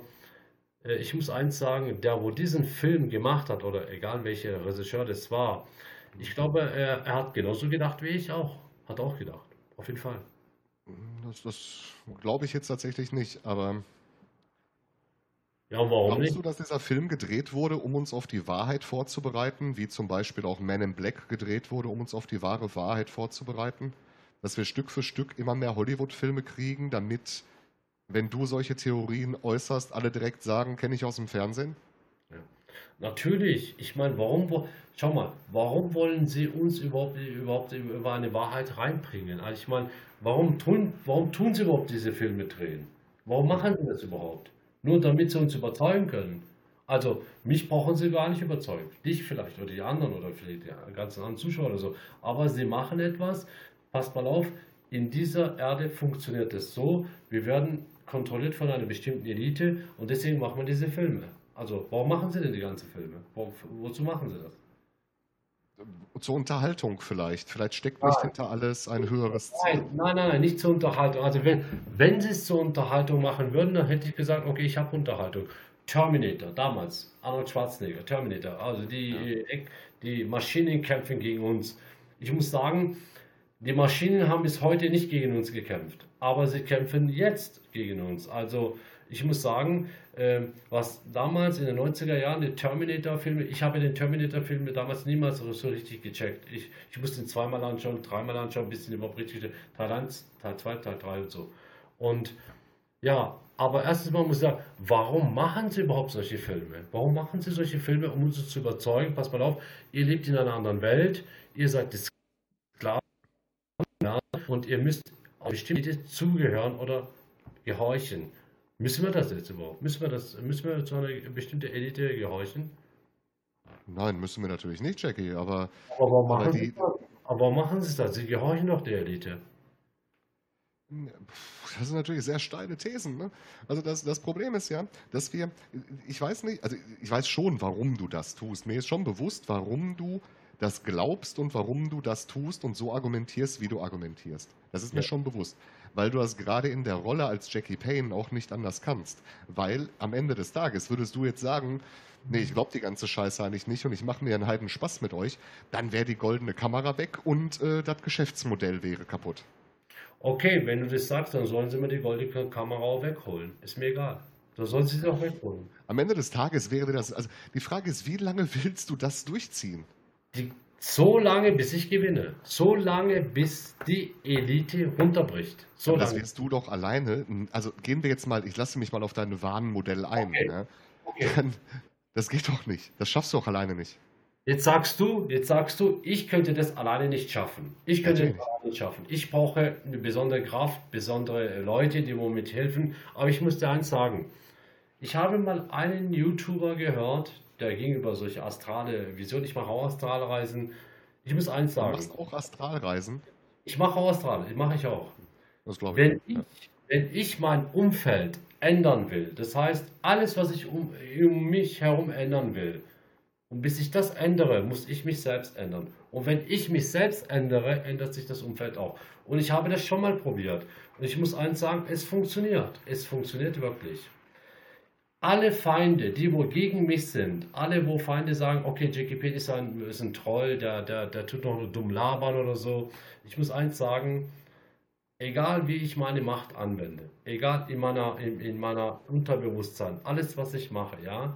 A: äh, ich muss eins sagen, der, wo diesen Film gemacht hat, oder egal welcher Regisseur das war, ich glaube, er, er hat genauso gedacht wie ich auch. Hat auch gedacht. Auf jeden Fall.
B: Das, das glaube ich jetzt tatsächlich nicht, aber
A: Ja, warum
B: glaubst
A: nicht?
B: du, dass dieser Film gedreht wurde, um uns auf die Wahrheit vorzubereiten, wie zum Beispiel auch Man in Black gedreht wurde, um uns auf die wahre Wahrheit vorzubereiten? Dass wir Stück für Stück immer mehr Hollywood-Filme kriegen, damit, wenn du solche Theorien äußerst, alle direkt sagen, kenne ich aus dem Fernsehen?
A: Natürlich. Ich meine, warum, schau mal, warum wollen sie uns überhaupt, überhaupt über eine Wahrheit reinbringen? Also ich meine, warum tun, warum tun sie überhaupt diese Filme drehen? Warum machen sie das überhaupt? Nur damit sie uns überzeugen können. Also, mich brauchen sie gar nicht überzeugen. Dich vielleicht oder die anderen oder vielleicht die ganzen anderen Zuschauer oder so. Aber sie machen etwas, passt mal auf, in dieser Erde funktioniert es so, wir werden kontrolliert von einer bestimmten Elite und deswegen machen wir diese Filme. Also, warum machen sie denn die ganzen Filme? Wo, wozu machen sie das?
B: Zur Unterhaltung vielleicht. Vielleicht steckt nicht
A: Nein.
B: hinter alles ein höheres Ziel.
A: Nein, nein, nein, nein, nicht zur Unterhaltung. Also wenn, wenn sie es zur Unterhaltung machen würden, dann hätte ich gesagt, okay, ich habe Unterhaltung. Terminator, damals, Arnold Schwarzenegger, Terminator, also die, äh, die Maschinen kämpfen gegen uns. Ich muss sagen, die Maschinen haben bis heute nicht gegen uns gekämpft, aber sie kämpfen jetzt gegen uns. Also ich muss sagen, ähm, was damals in den 90er Jahren die Terminator-Filme, ich habe den Terminator-Filme damals niemals so, richtig gecheckt. Ich, ich musste ihn zweimal anschauen, dreimal anschauen, bis ich überhaupt richtig Teil 1, Teil 2, Teil 3 und so. Und ja, aber erstens mal muss ich sagen, warum machen sie überhaupt solche Filme? Warum machen sie solche Filme, um uns zu überzeugen? Pass mal auf, ihr lebt in einer anderen Welt, ihr seid die Sklaven und ihr müsst auf bestimmte zugehören oder gehorchen. Müssen wir das jetzt überhaupt? Müssen wir, das, müssen wir zu einer bestimmten Elite gehorchen?
B: Nein, müssen wir natürlich nicht, Jackie, aber
A: Aber warum machen
B: die-
A: sie das? Aber machen sie das? Sie gehorchen doch der Elite.
B: Das sind natürlich sehr steile Thesen. Ne? Also das, das Problem ist ja, dass wir, ich weiß nicht, also ich weiß schon, warum du das tust. Mir ist schon bewusst, warum du das glaubst und warum du das tust und so argumentierst, wie du argumentierst. Das ist mir
A: Ja.
B: schon bewusst. Weil du das gerade in der Rolle als Jackie Payne auch nicht anders kannst. Weil am Ende des Tages würdest du jetzt sagen, nee, ich glaube die ganze Scheiße eigentlich nicht und ich mache mir einen heiden Spaß mit euch, dann wäre die goldene Kamera weg und äh, das Geschäftsmodell wäre kaputt.
A: Okay, wenn du das sagst, dann sollen sie mir die goldene Kamera auch wegholen. Ist mir egal. Da sollen sie sie auch wegholen.
B: Am Ende des Tages wäre das, also die Frage ist, wie lange willst du das durchziehen?
A: Die, so lange, bis ich gewinne. So lange, bis die Elite runterbricht. So
B: Aber das
A: lange.
B: wirst du doch alleine, also gehen wir jetzt mal, ich lasse mich mal auf dein Warnmodell ein.
A: Okay.
B: Ne?
A: Okay.
B: Dann, das geht doch nicht. Das schaffst du auch alleine nicht.
A: Jetzt sagst du, jetzt sagst du, ich könnte das alleine nicht schaffen. Ich könnte
B: Natürlich.
A: das alleine nicht schaffen. Ich brauche eine besondere Kraft, besondere Leute, die mir mithelfen. Aber ich muss dir eins sagen. Ich habe mal einen YouTuber gehört, der ging über solche astrale Visionen. Ich mache auch Astralreisen. Ich muss eins
B: Du
A: sagen.
B: machst auch Astralreisen.
A: Ich mache auch Astral, mache ich auch.
B: Das glaube ich.
A: Wenn ich, wenn ich mein Umfeld ändern will, das heißt, alles, was ich um, um mich herum ändern will, Und bis ich das ändere, muss ich mich selbst ändern. Und wenn ich mich selbst ändere, ändert sich das Umfeld auch. Und ich habe das schon mal probiert. Und ich muss eins sagen, es funktioniert. Es funktioniert wirklich. Alle Feinde, die wohl gegen mich sind, alle, wo Feinde sagen, okay, Jackie Payne ist ein, Troll, der, der, der tut noch dumm labern oder so. Ich muss eins sagen, egal wie ich meine Macht anwende, egal in meiner, in, in meiner Unterbewusstsein, alles, was ich mache, ja,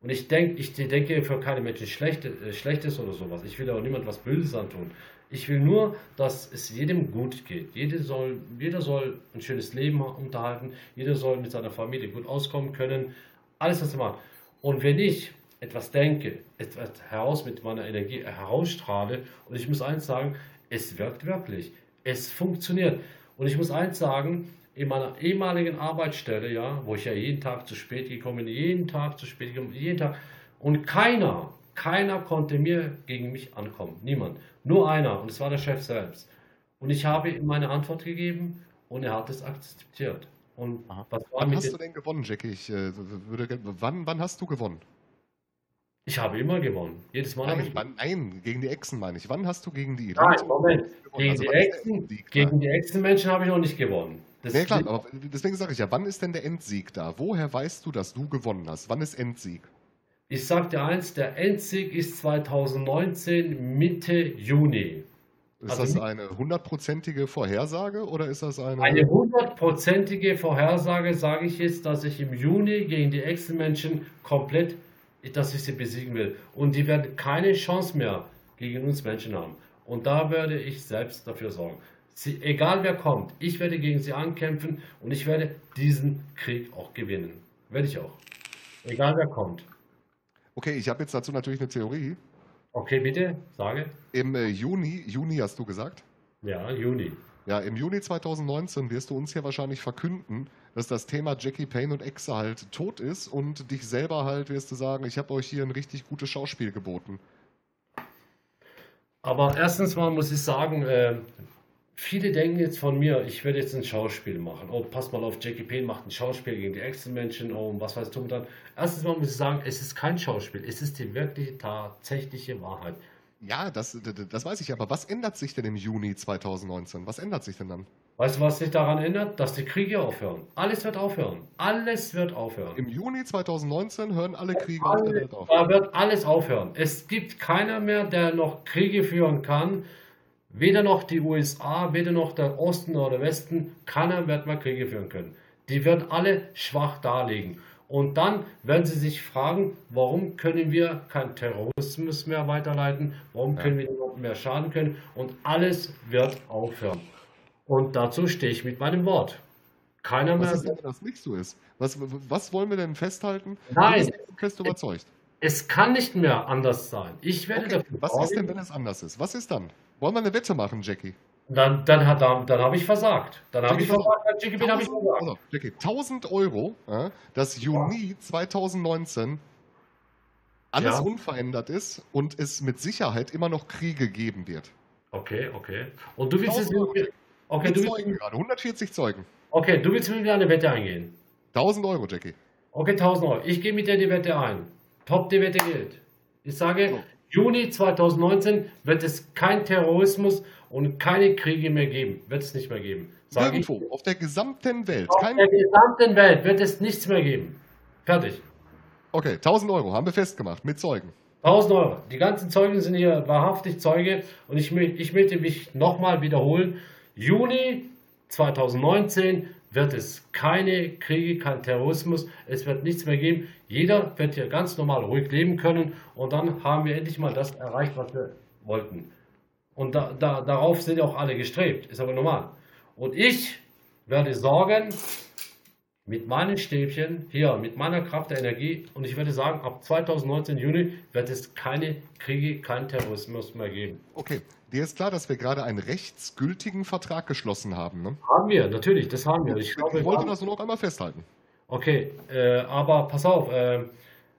A: und ich denke, ich denke für keine Menschen Schlechte, äh, Schlechtes oder sowas. Ich will auch niemand was Böses antun. Ich will nur, dass es jedem gut geht. Jeder soll, jeder soll ein schönes Leben unterhalten. Jeder soll mit seiner Familie gut auskommen können. Alles, was er macht. Und wenn ich etwas denke, etwas heraus mit meiner Energie herausstrahle, und ich muss eins sagen, es wirkt wirklich. Es funktioniert. Und ich muss eins sagen, in meiner ehemaligen Arbeitsstelle, ja, wo ich ja jeden Tag zu spät gekommen bin, jeden Tag zu spät gekommen, jeden Tag. Und keiner, keiner konnte mir gegen mich ankommen. Niemand. Nur einer. Und es war der Chef selbst. Und ich habe ihm meine Antwort gegeben und er hat es akzeptiert. Und
B: was war wann hast du denn gewonnen, Jackie? Ich, äh, würde, wann, wann hast du gewonnen?
A: Ich habe immer gewonnen. Jedes Mal
B: nein,
A: habe ich
B: wann, nein, gegen die Echsen meine ich. Wann hast du gegen die
A: Nein, Moment. Gegen, also, die Echsen, gegen die Echsenmenschen habe ich noch nicht gewonnen.
B: Das ja, klar, aber deswegen sage ich ja, wann ist denn der Endsieg da? Woher weißt du, dass du gewonnen hast? Wann ist Endsieg?
A: Ich sag dir eins, der Endsieg ist 2019 Mitte Juni.
B: Ist also das eine hundertprozentige Vorhersage oder ist das eine.
A: Eine hundertprozentige Vorhersage sage ich jetzt, dass ich im Juni gegen die Echsenmenschen komplett, dass ich sie besiegen will. Und die werden keine Chance mehr gegen uns Menschen haben. Und da werde ich selbst dafür sorgen. Sie, egal wer kommt, ich werde gegen sie ankämpfen und ich werde diesen Krieg auch gewinnen. Werde ich auch. Egal wer kommt.
B: Okay, ich habe jetzt dazu natürlich eine Theorie.
A: Okay, bitte, sage.
B: Im äh, Juni, Juni hast du gesagt?
A: Ja, Juni.
B: Ja, im Juni 2019 wirst du uns hier wahrscheinlich verkünden, dass das Thema Jackie Payne und Exe halt tot ist und dich selber halt wirst du sagen, ich habe euch hier ein richtig gutes Schauspiel geboten.
A: Aber erstens mal muss ich sagen, äh, Viele denken jetzt von mir, ich werde jetzt ein Schauspiel machen. Oh, pass mal auf, Jackie Payne macht ein Schauspiel gegen die Echsenmenschen. Oh, was weiß du dann? Erstens mal muss ich sagen, es ist kein Schauspiel. Es ist die wirkliche, tatsächliche Wahrheit.
B: Ja, das, das weiß ich, aber was ändert sich denn im Juni 2019? Was ändert sich denn dann?
A: Weißt du, was sich daran ändert? Dass die Kriege aufhören. Alles wird aufhören. Alles wird aufhören.
B: Im Juni 2019 hören alle Kriege
A: auf der Welt auf. Da wird alles aufhören. Es gibt keiner mehr, der noch Kriege führen kann Weder noch die USA, weder noch der Osten oder Westen, keiner wird mal Kriege führen können. Die werden alle schwach darlegen. Und dann werden sie sich fragen, warum können wir keinen Terrorismus mehr weiterleiten, warum können wir niemandem mehr schaden können und alles wird aufhören. Und dazu stehe ich mit meinem Wort. Keiner
B: was
A: mehr.
B: Ist denn, das nicht so ist? Was, was wollen wir denn festhalten?
A: Nein.
B: Fest überzeugt.
A: Es kann nicht mehr anders sein. Ich werde
B: okay. dafür Was ist denn, wenn es anders ist? Was ist dann? Wollen wir eine Wette machen, Jackie?
A: Dann, dann, hat, dann, dann habe ich versagt. Dann habe ich versagt.
B: Jackie, bin ich versagt. Also, Jackie, 1000 Euro, äh, dass Juni ja. 2019 alles ja. unverändert ist und es mit Sicherheit immer noch Kriege geben wird.
A: Okay, okay. Und du willst
B: jetzt Okay, du Zeugen gerade, 140 Zeugen.
A: Okay, du willst mit mir eine Wette eingehen.
B: 1000 Euro, Jackie.
A: Okay, 1000 Euro. Ich gehe mit dir die Wette ein. Top, die Wette gilt. Ich sage, so. Juni 2019 wird es kein Terrorismus und keine Kriege mehr geben. Wird es nicht mehr geben.
B: Sag Irgendwo, ich. auf der gesamten Welt.
A: Auf kein... der gesamten Welt wird es nichts mehr geben. Fertig.
B: Okay, 1000 Euro haben wir festgemacht mit Zeugen.
A: 1000 Euro. Die ganzen Zeugen sind hier wahrhaftig Zeuge und ich, ich möchte mich nochmal wiederholen. Juni 2019 wird es keine Kriege, kein Terrorismus, es wird nichts mehr geben. Jeder wird hier ganz normal ruhig leben können und dann haben wir endlich mal das erreicht, was wir wollten. Und da, da, darauf sind auch alle gestrebt, ist aber normal. Und ich werde sorgen, mit meinen Stäbchen, hier, mit meiner Kraft der Energie, und ich würde sagen, ab 2019 Juni wird es keine Kriege, keinen Terrorismus mehr geben.
B: Okay, dir ist klar, dass wir gerade einen rechtsgültigen Vertrag geschlossen haben, ne?
A: Haben wir, natürlich, das haben wir.
B: Ich, glaube, ich wollte das nur noch einmal festhalten.
A: Okay, äh, aber pass auf, äh,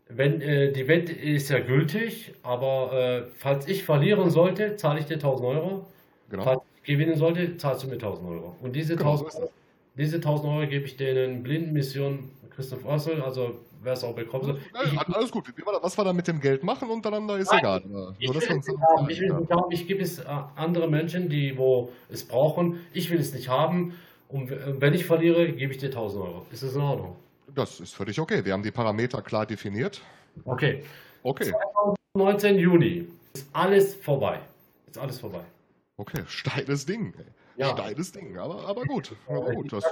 A: wenn äh, die Wette ist ja gültig, aber äh, falls ich verlieren sollte, zahle ich dir 1000 Euro. Genau. Falls ich gewinnen sollte, zahlst du mir 1000 Euro. Und diese, genau, 1000, so diese 1000 Euro gebe ich denen Blindenmission Christoph Ossel, also wer es auch bekommen soll.
B: Ja, alles gut. Was wir da mit dem Geld machen untereinander ist
A: Nein,
B: egal.
A: Ich will haben. Ich will es
B: ja.
A: nicht haben. Ich gebe es äh, andere Menschen, die wo es brauchen. Ich will es nicht haben. Und w- wenn ich verliere, gebe ich dir 1000 Euro. Ist das in Ordnung?
B: Das ist völlig okay. Wir haben die Parameter klar definiert.
A: Okay.
B: Okay,
A: 19. Juni ist alles vorbei. Ist alles vorbei.
B: okay. Steiles Ding. ey.
A: Ja.
B: Steiles Ding. Aber, aber gut. Aber gut. Das,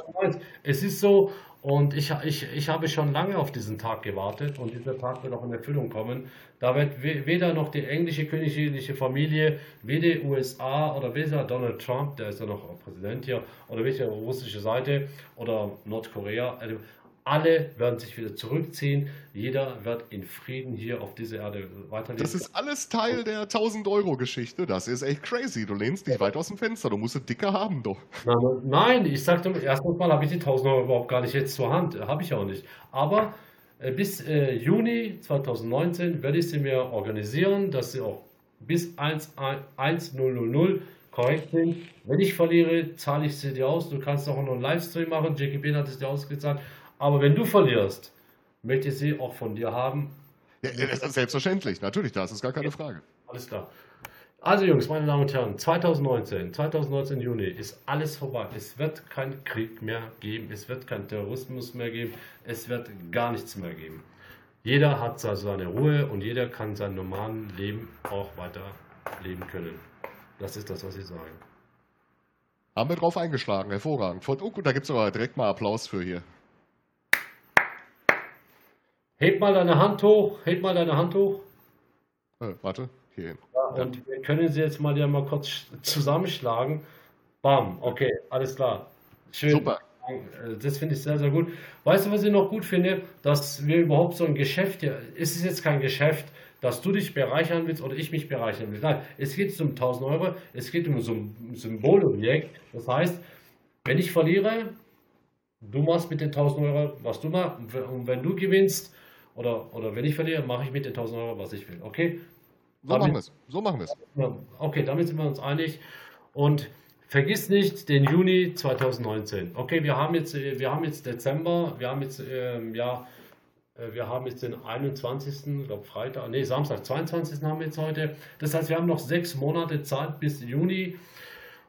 A: Es ist so, und ich, ich, ich habe schon lange auf diesen Tag gewartet und dieser Tag wird auch in Erfüllung kommen. Da wird we- weder noch die englische königliche Familie, weder die USA oder weder Donald Trump, der ist ja noch Präsident hier, oder welche russische Seite oder Nordkorea, also alle werden sich wieder zurückziehen. Jeder wird in Frieden hier auf dieser Erde weiterleben.
B: das ist alles Teil der 1000-Euro-Geschichte. Das ist echt crazy. Du lehnst dich weit aus dem Fenster. Du musst es dicker haben, doch.
A: Nein, ich sagte, erstens mal habe ich die 1000 Euro überhaupt gar nicht jetzt zur Hand. Habe ich auch nicht. Aber äh, bis äh, Juni 2019 werde ich sie mir organisieren, dass sie auch bis 1, 1000 korrekt sind. Wenn ich verliere, zahle ich sie dir aus. Du kannst auch noch einen Livestream machen. Bean hat es dir ausgezahlt. Aber wenn du verlierst, möchte ich sie auch von dir haben.
B: Ja, das ist selbstverständlich. Natürlich, das ist gar keine Frage.
A: Alles klar. Also Jungs, meine Damen und Herren, 2019, 2019 Juni ist alles vorbei. Es wird keinen Krieg mehr geben, es wird keinen Terrorismus mehr geben, es wird gar nichts mehr geben. Jeder hat seine Ruhe und jeder kann sein normalen Leben auch weiter leben können. Das ist das, was ich sage.
B: Haben wir drauf eingeschlagen. Hervorragend. Von, oh, gut, da gibt es aber direkt mal Applaus für hier.
A: Heb mal deine Hand hoch, heb mal deine Hand hoch.
B: Äh, warte, hierhin.
A: Und wir können sie jetzt mal ja mal kurz sch- zusammenschlagen. Bam, okay, alles klar. Schön.
B: Super.
A: Äh, Das finde ich sehr, sehr gut. Weißt du, was ich noch gut finde? Dass wir überhaupt so ein Geschäft hier, es ist jetzt kein Geschäft, dass du dich bereichern willst oder ich mich bereichern will. Nein, es geht um 1000 Euro, es geht um so ein Symbolobjekt. Das heißt, wenn ich verliere, du machst mit den 1000 Euro, was du machst. Und wenn du gewinnst oder, oder wenn ich verliere, mache ich mit den 1000 Euro, was ich will. Okay?
B: So
A: Aber-
B: machen wir es. So machen wir es.
A: Okay, damit sind wir uns einig. Und vergiss nicht den Juni 2019. Okay, wir haben jetzt, äh, wir haben jetzt Dezember, wir haben jetzt, ähm, ja, äh, wir haben jetzt den 21. Ich glaube Freitag, nee, Samstag, 22. haben wir jetzt heute. Das heißt, wir haben noch sechs Monate Zeit bis Juni.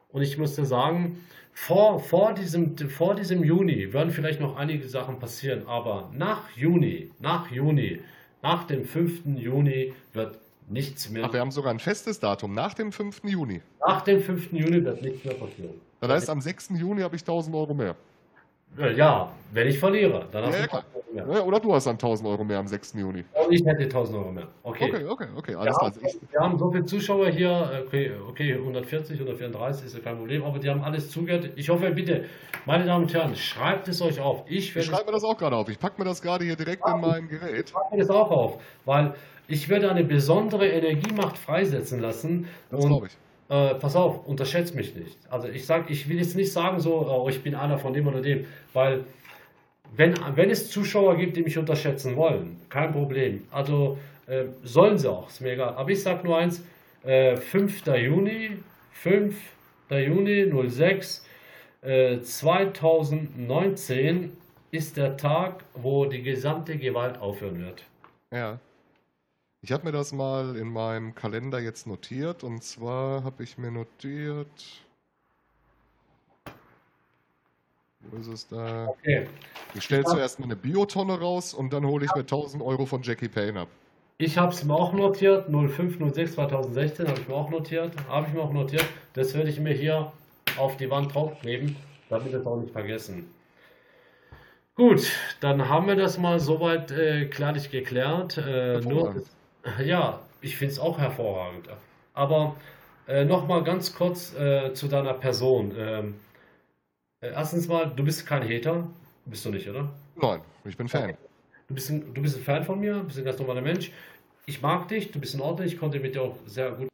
A: Und ich muss dir sagen, vor, vor, diesem, vor diesem Juni werden vielleicht noch einige Sachen passieren, aber nach Juni, nach Juni, nach dem 5. Juni wird nichts mehr
B: Ach, wir haben sogar ein festes Datum. Nach dem 5. Juni.
A: nach dem 5. Juni wird nichts mehr passieren.
B: Das heißt, am 6. Juni habe ich 1000 Euro mehr.
A: Äh, Ja, wenn ich verliere, dann hast
B: Ja,
A: du
B: klar.
A: 1000 Euro mehr.
B: Ja, oder du hast dann 1000 Euro mehr am 6. Juni.
A: Und ich hätte 1000 Euro mehr. Okay.
B: Okay, okay, okay.
A: Wir,
B: Alles klar.
A: haben,
B: Ich,
A: wir haben so viele Zuschauer hier, okay, okay, 140, 134 ist ja kein Problem, aber die haben alles zugehört. Ich hoffe, bitte, meine Damen und Herren, schreibt es euch auf. Ich
B: ich schreibe mir das auch gerade auf. Ich packe mir das gerade hier direkt in mein Gerät.
A: schreibe mir das auch auf, weil ich werde eine besondere Energiemacht freisetzen lassen.
B: Das glaube ich.
A: Äh, pass auf, unterschätzt mich nicht. Also ich sag, ich will jetzt nicht sagen so, oh, ich bin einer von dem oder dem, weil wenn, wenn es Zuschauer gibt, die mich unterschätzen wollen, kein Problem. Also äh, sollen sie auch, ist mir egal. Aber ich sag nur eins, äh, 5. Juni, 5. Juni 06 äh, 2019 ist der Tag, wo die gesamte Gewalt aufhören wird.
B: Ja. Ich habe mir das mal in meinem Kalender jetzt notiert. Und zwar habe ich mir notiert. Wo ist es da?
A: Okay.
B: Ich stelle zuerst mal eine Biotonne raus und dann hole ich mir 1000 Euro von Jackie Payne ab.
A: Ich habe es mir auch notiert, 0506 2016 habe ich mir auch notiert, habe ich mir auch notiert. Das werde ich mir hier auf die Wand draufkleben, damit wir es auch nicht vergessen. Gut, dann haben wir das mal soweit äh, klarlich geklärt. Äh, nur, ja, ich finde es auch hervorragend. Aber äh, nochmal ganz kurz äh, zu deiner Person. Ähm, äh, erstens mal, du bist kein Hater, bist du nicht, oder?
B: Nein, ich bin Fan.
A: Du bist, ein, du bist ein Fan von mir, bist ein ganz normaler Mensch. Ich mag dich, du bist in Ordnung, ich konnte mit dir auch sehr gut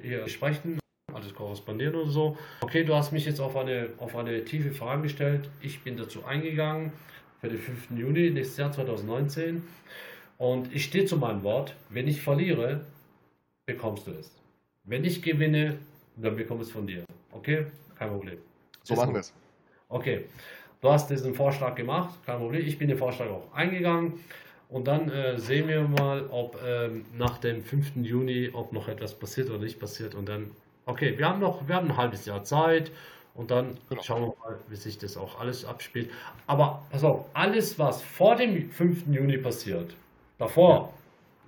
A: hier sprechen, alles korrespondieren und so. Okay, du hast mich jetzt auf eine, auf eine tiefe Frage gestellt. Ich bin dazu eingegangen für den 5. Juni nächstes Jahr 2019. Und ich stehe zu meinem Wort. Wenn ich verliere, bekommst du es. Wenn ich gewinne, dann bekomme ich es von dir. Okay? Kein Problem.
B: So machen wir es.
A: Okay. du hast diesen Vorschlag gemacht, kein Problem. Ich bin den Vorschlag auch eingegangen. Und dann äh, sehen wir mal, ob ähm, nach dem 5. Juni, ob noch etwas passiert oder nicht passiert. Und dann, okay, wir haben noch, wir haben ein halbes Jahr Zeit. Und dann
B: Genau.
A: schauen wir mal, wie sich das auch alles abspielt. Aber pass auf, alles, was vor dem 5. Juni passiert, davor,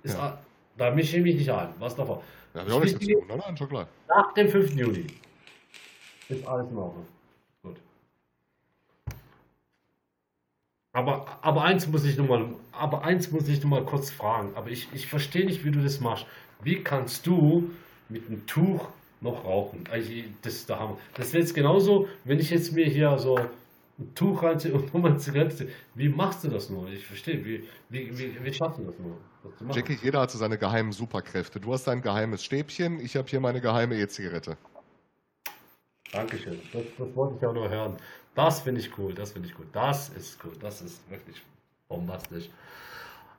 A: ist,
B: Ja.
A: da mische ich mich nicht ein. Was davor?
B: Da habe ich auch nichts zu tun, oder? Schon klar.
A: Nach dem 5. Juni ist alles in Ordnung. Gut. Aber, aber eins muss ich noch mal, aber eins muss ich noch mal kurz fragen. Aber ich, ich verstehe nicht, wie du das machst. Wie kannst du mit einem Tuch noch rauchen? Also, das ist der Hammer. Das ist jetzt genauso, wenn ich jetzt mir hier so ein Tuch reinziehe und nochmal eine Zigarette. Wie machst du das nur? Ich verstehe. Wie, wie, wie, wie schaffst du das nur? das?
B: Jackie, jeder hat so seine geheimen Superkräfte. Du hast dein geheimes Stäbchen, ich habe hier meine geheime E-Zigarette.
A: Dankeschön. Das, das wollte ich auch nur hören. Das finde ich cool. Das finde ich gut. Das ist cool. Das ist wirklich bombastisch.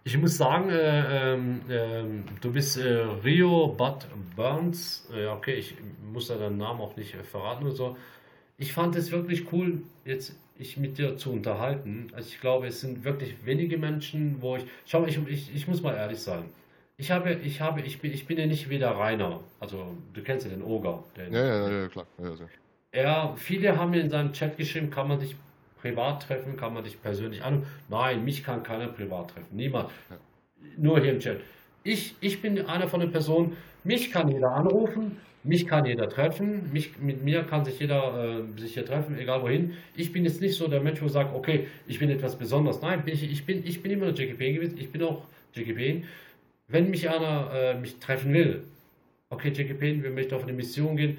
A: Ich muss sagen, äh, ähm, du bist äh, Rio Bud Burns. Äh, okay, ich muss ja deinen Namen auch nicht äh, verraten oder so. Ich fand es wirklich cool, jetzt ich mit dir zu unterhalten. Also ich glaube, es sind wirklich wenige Menschen, wo ich. Schau mal, ich, ich, ich muss mal ehrlich sein. Ich habe, ich habe, ich bin, ich bin ja nicht wie der Rainer. Also du kennst ja den Oger. Den,
B: Ja, ja, ja, klar. Ja, ja.
A: Er, viele haben mir in seinem Chat geschrieben, kann man dich privat treffen, kann man dich persönlich an. Nein, mich kann keiner privat treffen. Niemand.
B: Ja.
A: Nur hier im Chat. Ich, ich bin einer von den Personen, mich kann jeder anrufen, mich kann jeder treffen, mich, mit mir kann sich jeder äh, sich hier treffen, egal wohin. Ich bin jetzt nicht so der Mensch, wo sagt, okay, ich bin etwas Besonderes. Nein, bin ich, ich, bin, ich bin immer noch JGP gewesen, ich bin auch JGP. Wenn mich einer äh, mich treffen will, okay, JGP, wir möchten auf eine Mission gehen,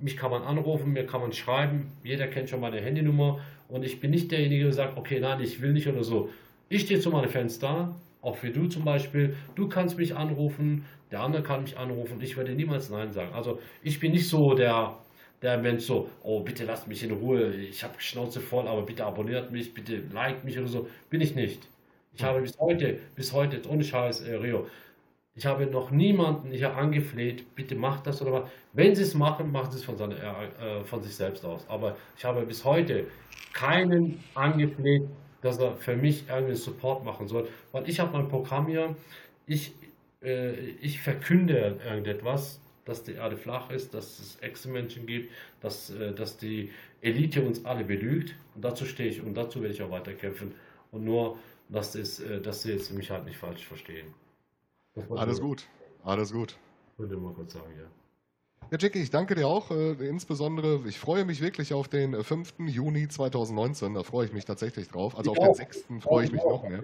A: mich kann man anrufen, mir kann man schreiben, jeder kennt schon meine Handynummer und ich bin nicht derjenige, der sagt, okay, nein, ich will nicht oder so. Ich stehe zu meinen Fans da, auch wie du zum Beispiel. Du kannst mich anrufen, der andere kann mich anrufen ich werde niemals Nein sagen. Also ich bin nicht so der, der Mensch so, oh bitte lasst mich in Ruhe, ich habe Schnauze voll, aber bitte abonniert mich, bitte liked mich oder so. Bin ich nicht. Ich habe bis heute, bis heute, ohne Scheiß, äh, Rio, ich habe noch niemanden hier angefleht, bitte macht das oder was. Wenn sie es machen, machen sie es von, seiner, äh, äh, von sich selbst aus. Aber ich habe bis heute keinen angefleht, dass er für mich irgendwie Support machen soll. Weil ich habe mein Programm hier, ich, äh, ich verkünde irgendetwas, dass die Erde flach ist, dass es Echsenmenschen gibt, dass, äh, dass die Elite uns alle belügt. Und dazu stehe ich und dazu werde ich auch weiter kämpfen. Und nur, dass, es, äh, dass sie jetzt mich halt nicht falsch verstehen.
B: Alles
A: ich-
B: gut. Alles gut.
A: Ich mal kurz sagen, ja.
B: Ja, Jackie, ich danke dir auch. Äh, insbesondere, ich freue mich wirklich auf den äh, 5. Juni 2019. Da freue ich mich tatsächlich drauf. Also
A: Ich
B: auf den
A: auch.
B: 6. freue ich mich noch mehr.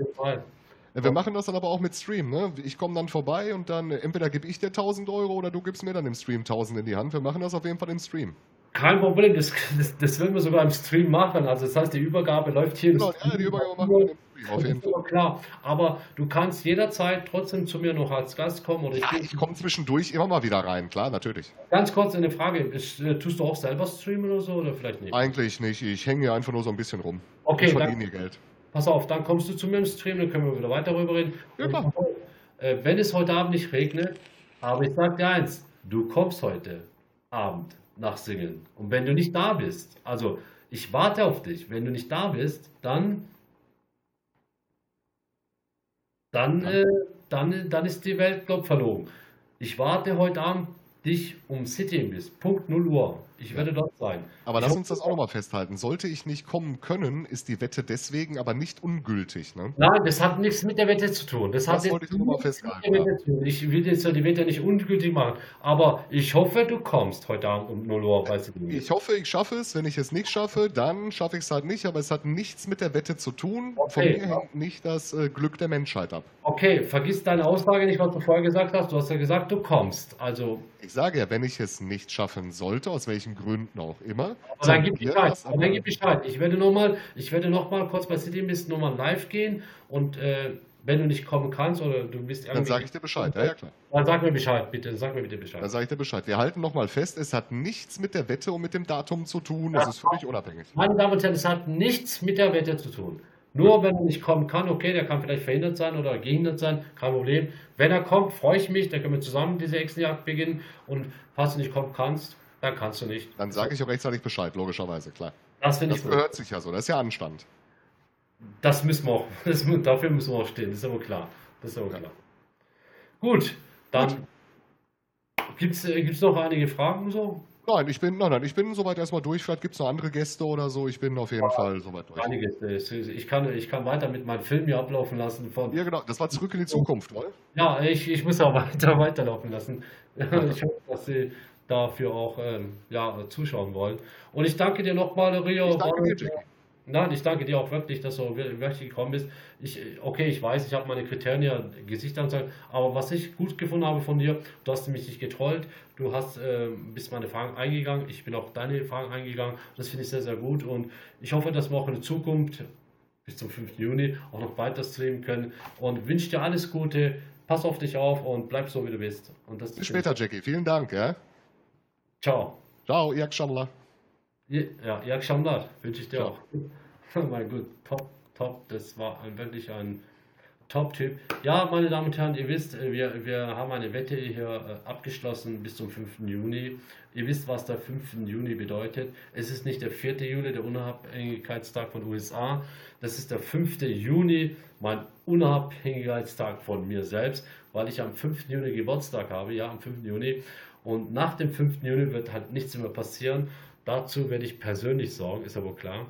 B: Ja, wir machen das dann aber auch mit Stream. Ne? Ich komme dann vorbei und dann äh, entweder gebe ich dir 1000 Euro oder du gibst mir dann im Stream 1000 in die Hand. Wir machen das auf jeden Fall im Stream.
A: Kein Problem, das, das, das werden wir sogar im Stream machen. Also das heißt, die Übergabe läuft hier.
B: Genau, ja, die Übergabe machen wir im auf jeden Fall.
A: aber klar. Aber du kannst jederzeit trotzdem zu mir noch als Gast kommen. Oder ich
B: Ja, ich komme zwischendurch immer mal wieder rein, klar, natürlich.
A: ganz kurz eine Frage. Ist, äh, tust du auch selber streamen oder so? Oder vielleicht nicht?
B: Eigentlich nicht. Ich hänge hier einfach nur so ein bisschen rum.
A: Okay,
B: ich
A: dann,
B: verdiene hier Geld.
A: pass auf, dann kommst du zu mir im Stream, dann können wir wieder weiter darüber reden.
B: Ja,
A: Und äh, wenn es heute Abend nicht regnet, aber ich sag dir eins, du kommst heute Abend nach Singen. Und wenn du nicht da bist, also ich warte auf dich, wenn du nicht da bist, dann dann,
B: Dann?
A: äh, dann, dann ist die Welt, glaub verlogen. Ich warte heute Abend dich um City Imbiss, Punkt 0 Uhr. Ich werde dort sein.
B: Aber
A: Ich
B: lass uns das auch nochmal festhalten. Sollte ich nicht kommen können, ist die Wette deswegen aber nicht ungültig. Ne?
A: Nein, das hat nichts mit der Wette zu tun. Das, hat
B: Das
A: jetzt
B: wollte ich nur mal
A: nichts
B: festhalten,
A: tun. Ich will jetzt ja die Wette nicht ungültig machen, aber ich hoffe, du kommst heute Abend um 0 Uhr City Imbiss.
B: Ich hoffe, ich schaffe es. Wenn ich es nicht schaffe, dann schaffe ich es halt nicht. Aber es hat nichts mit der Wette zu tun. Von
A: Okay.
B: mir hängt nicht das äh, Glück der Menschheit ab.
A: Okay, vergiss deine Aussage nicht, was du vorher gesagt hast. Du hast ja gesagt, du kommst. Also,
B: Ich sage ja, wenn ich es nicht schaffen sollte, aus welchen Gründen auch immer,
A: aber dann gib Bescheid.
B: das
A: dann gib Bescheid. Ich werde nochmal, ich werde noch mal kurz bei City Imbiss nochmal live gehen und äh, wenn du nicht kommen kannst oder du bist
B: dann sage ich dir Bescheid. Ja, ja, klar.
A: Dann sag mir Bescheid, bitte. Sag mir bitte Bescheid.
B: Dann sage ich dir Bescheid. Wir halten nochmal fest, es hat nichts mit der Wette und mit dem Datum zu tun. Das
A: Ja.
B: ist völlig unabhängig.
A: Meine Damen und Herren, es hat nichts mit der Wette zu tun. Nur wenn er nicht kommen kann, okay, der kann vielleicht verhindert sein oder gehindert sein, kein Problem. Wenn er kommt, freue ich mich, dann können wir zusammen diese Echsenjagd beginnen. Und falls du nicht kommen kannst, dann kannst du nicht.
B: Dann sage ich auch rechtzeitig Bescheid, logischerweise, klar.
A: Das finde
B: Das
A: ich gut.
B: gehört sich ja so, das ist ja Anstand.
A: Das müssen wir auch, das, dafür müssen wir auch stehen, das ist aber klar. Das ist aber klar. Gut, dann gibt es äh, noch einige Fragen so?
B: Nein, ich bin, nein, nein, ich bin soweit erstmal durch. Vielleicht gibt es noch andere Gäste oder so. Ich bin auf jeden Fall soweit durch.
A: Einiges. äh, Ich kann, ich kann weiter mit meinem Film hier ablaufen lassen von
B: Ja, genau, das war zurück in die Zukunft, oder?
A: Ja, ich, ich muss auch weiter weiterlaufen lassen. Ich hoffe, dass Sie dafür auch ähm, ja, zuschauen wollen. Und ich danke dir nochmal, Rio.
B: Ich danke dir, Jackie.
A: Nein, ich danke dir auch wirklich, dass du wir- wirklich gekommen bist. Ich, okay, ich weiß, ich habe meine Kriterien, ja, Gesichtsanzeige, aber was ich gut gefunden habe von dir, du hast mich nicht getrollt, du hast ähm, bist meine Fragen eingegangen, ich bin auch deine Fragen eingegangen. Das finde ich sehr, sehr gut und ich hoffe, dass wir auch in der Zukunft bis zum 5. Juni auch noch weiter streamen können und wünsche dir alles Gute, pass auf dich auf und bleib so, wie du bist. Und das
B: Bis später, Jackie. Vielen Dank, ja?
A: Ciao.
B: Ciao, Akşamlar.
A: Ja, Jörg Schamlat wünsche ich dir auch. mein Gut, top, top. Das war ein, wirklich ein Top-Typ. Ja, meine Damen und Herren, ihr wisst, äh, wir, wir haben eine Wette hier äh, abgeschlossen bis zum 5. Juni. Ihr wisst, was der 5. Juni bedeutet. Es ist nicht der 4. Juli, der Unabhängigkeitstag von USA. Das ist der 5. Juni, mein Unabhängigkeitstag von mir selbst, weil ich am 5. Juni Geburtstag habe. Ja, am 5. Juni. Und nach dem 5. Juni wird halt nichts mehr passieren. Dazu werde ich persönlich sorgen, ist aber klar.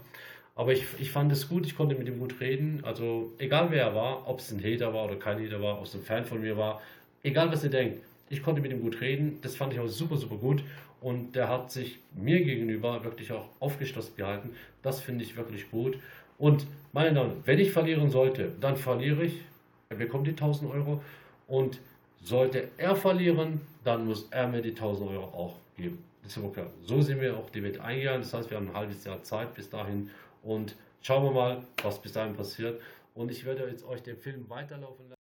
A: Aber ich, ich fand es gut, ich konnte mit ihm gut reden. Also egal wer er war, ob es ein Hater war oder kein Hater war, ob es ein Fan von mir war, egal was ihr denkt, ich konnte mit ihm gut reden. Das fand ich auch super, super gut. Und der hat sich mir gegenüber wirklich auch aufgeschlossen gehalten. Das finde ich wirklich gut. Und meine Damen, wenn ich verlieren sollte, dann verliere ich. Er bekommt die 1000 Euro. Und sollte er verlieren, dann muss er mir die 1000 Euro auch geben. Klar. So sind wir auch die Wette eingegangen. Das heißt, wir haben ein halbes Jahr Zeit bis dahin. Und schauen wir mal, was bis dahin passiert. Und ich werde jetzt euch den Film weiterlaufen lassen.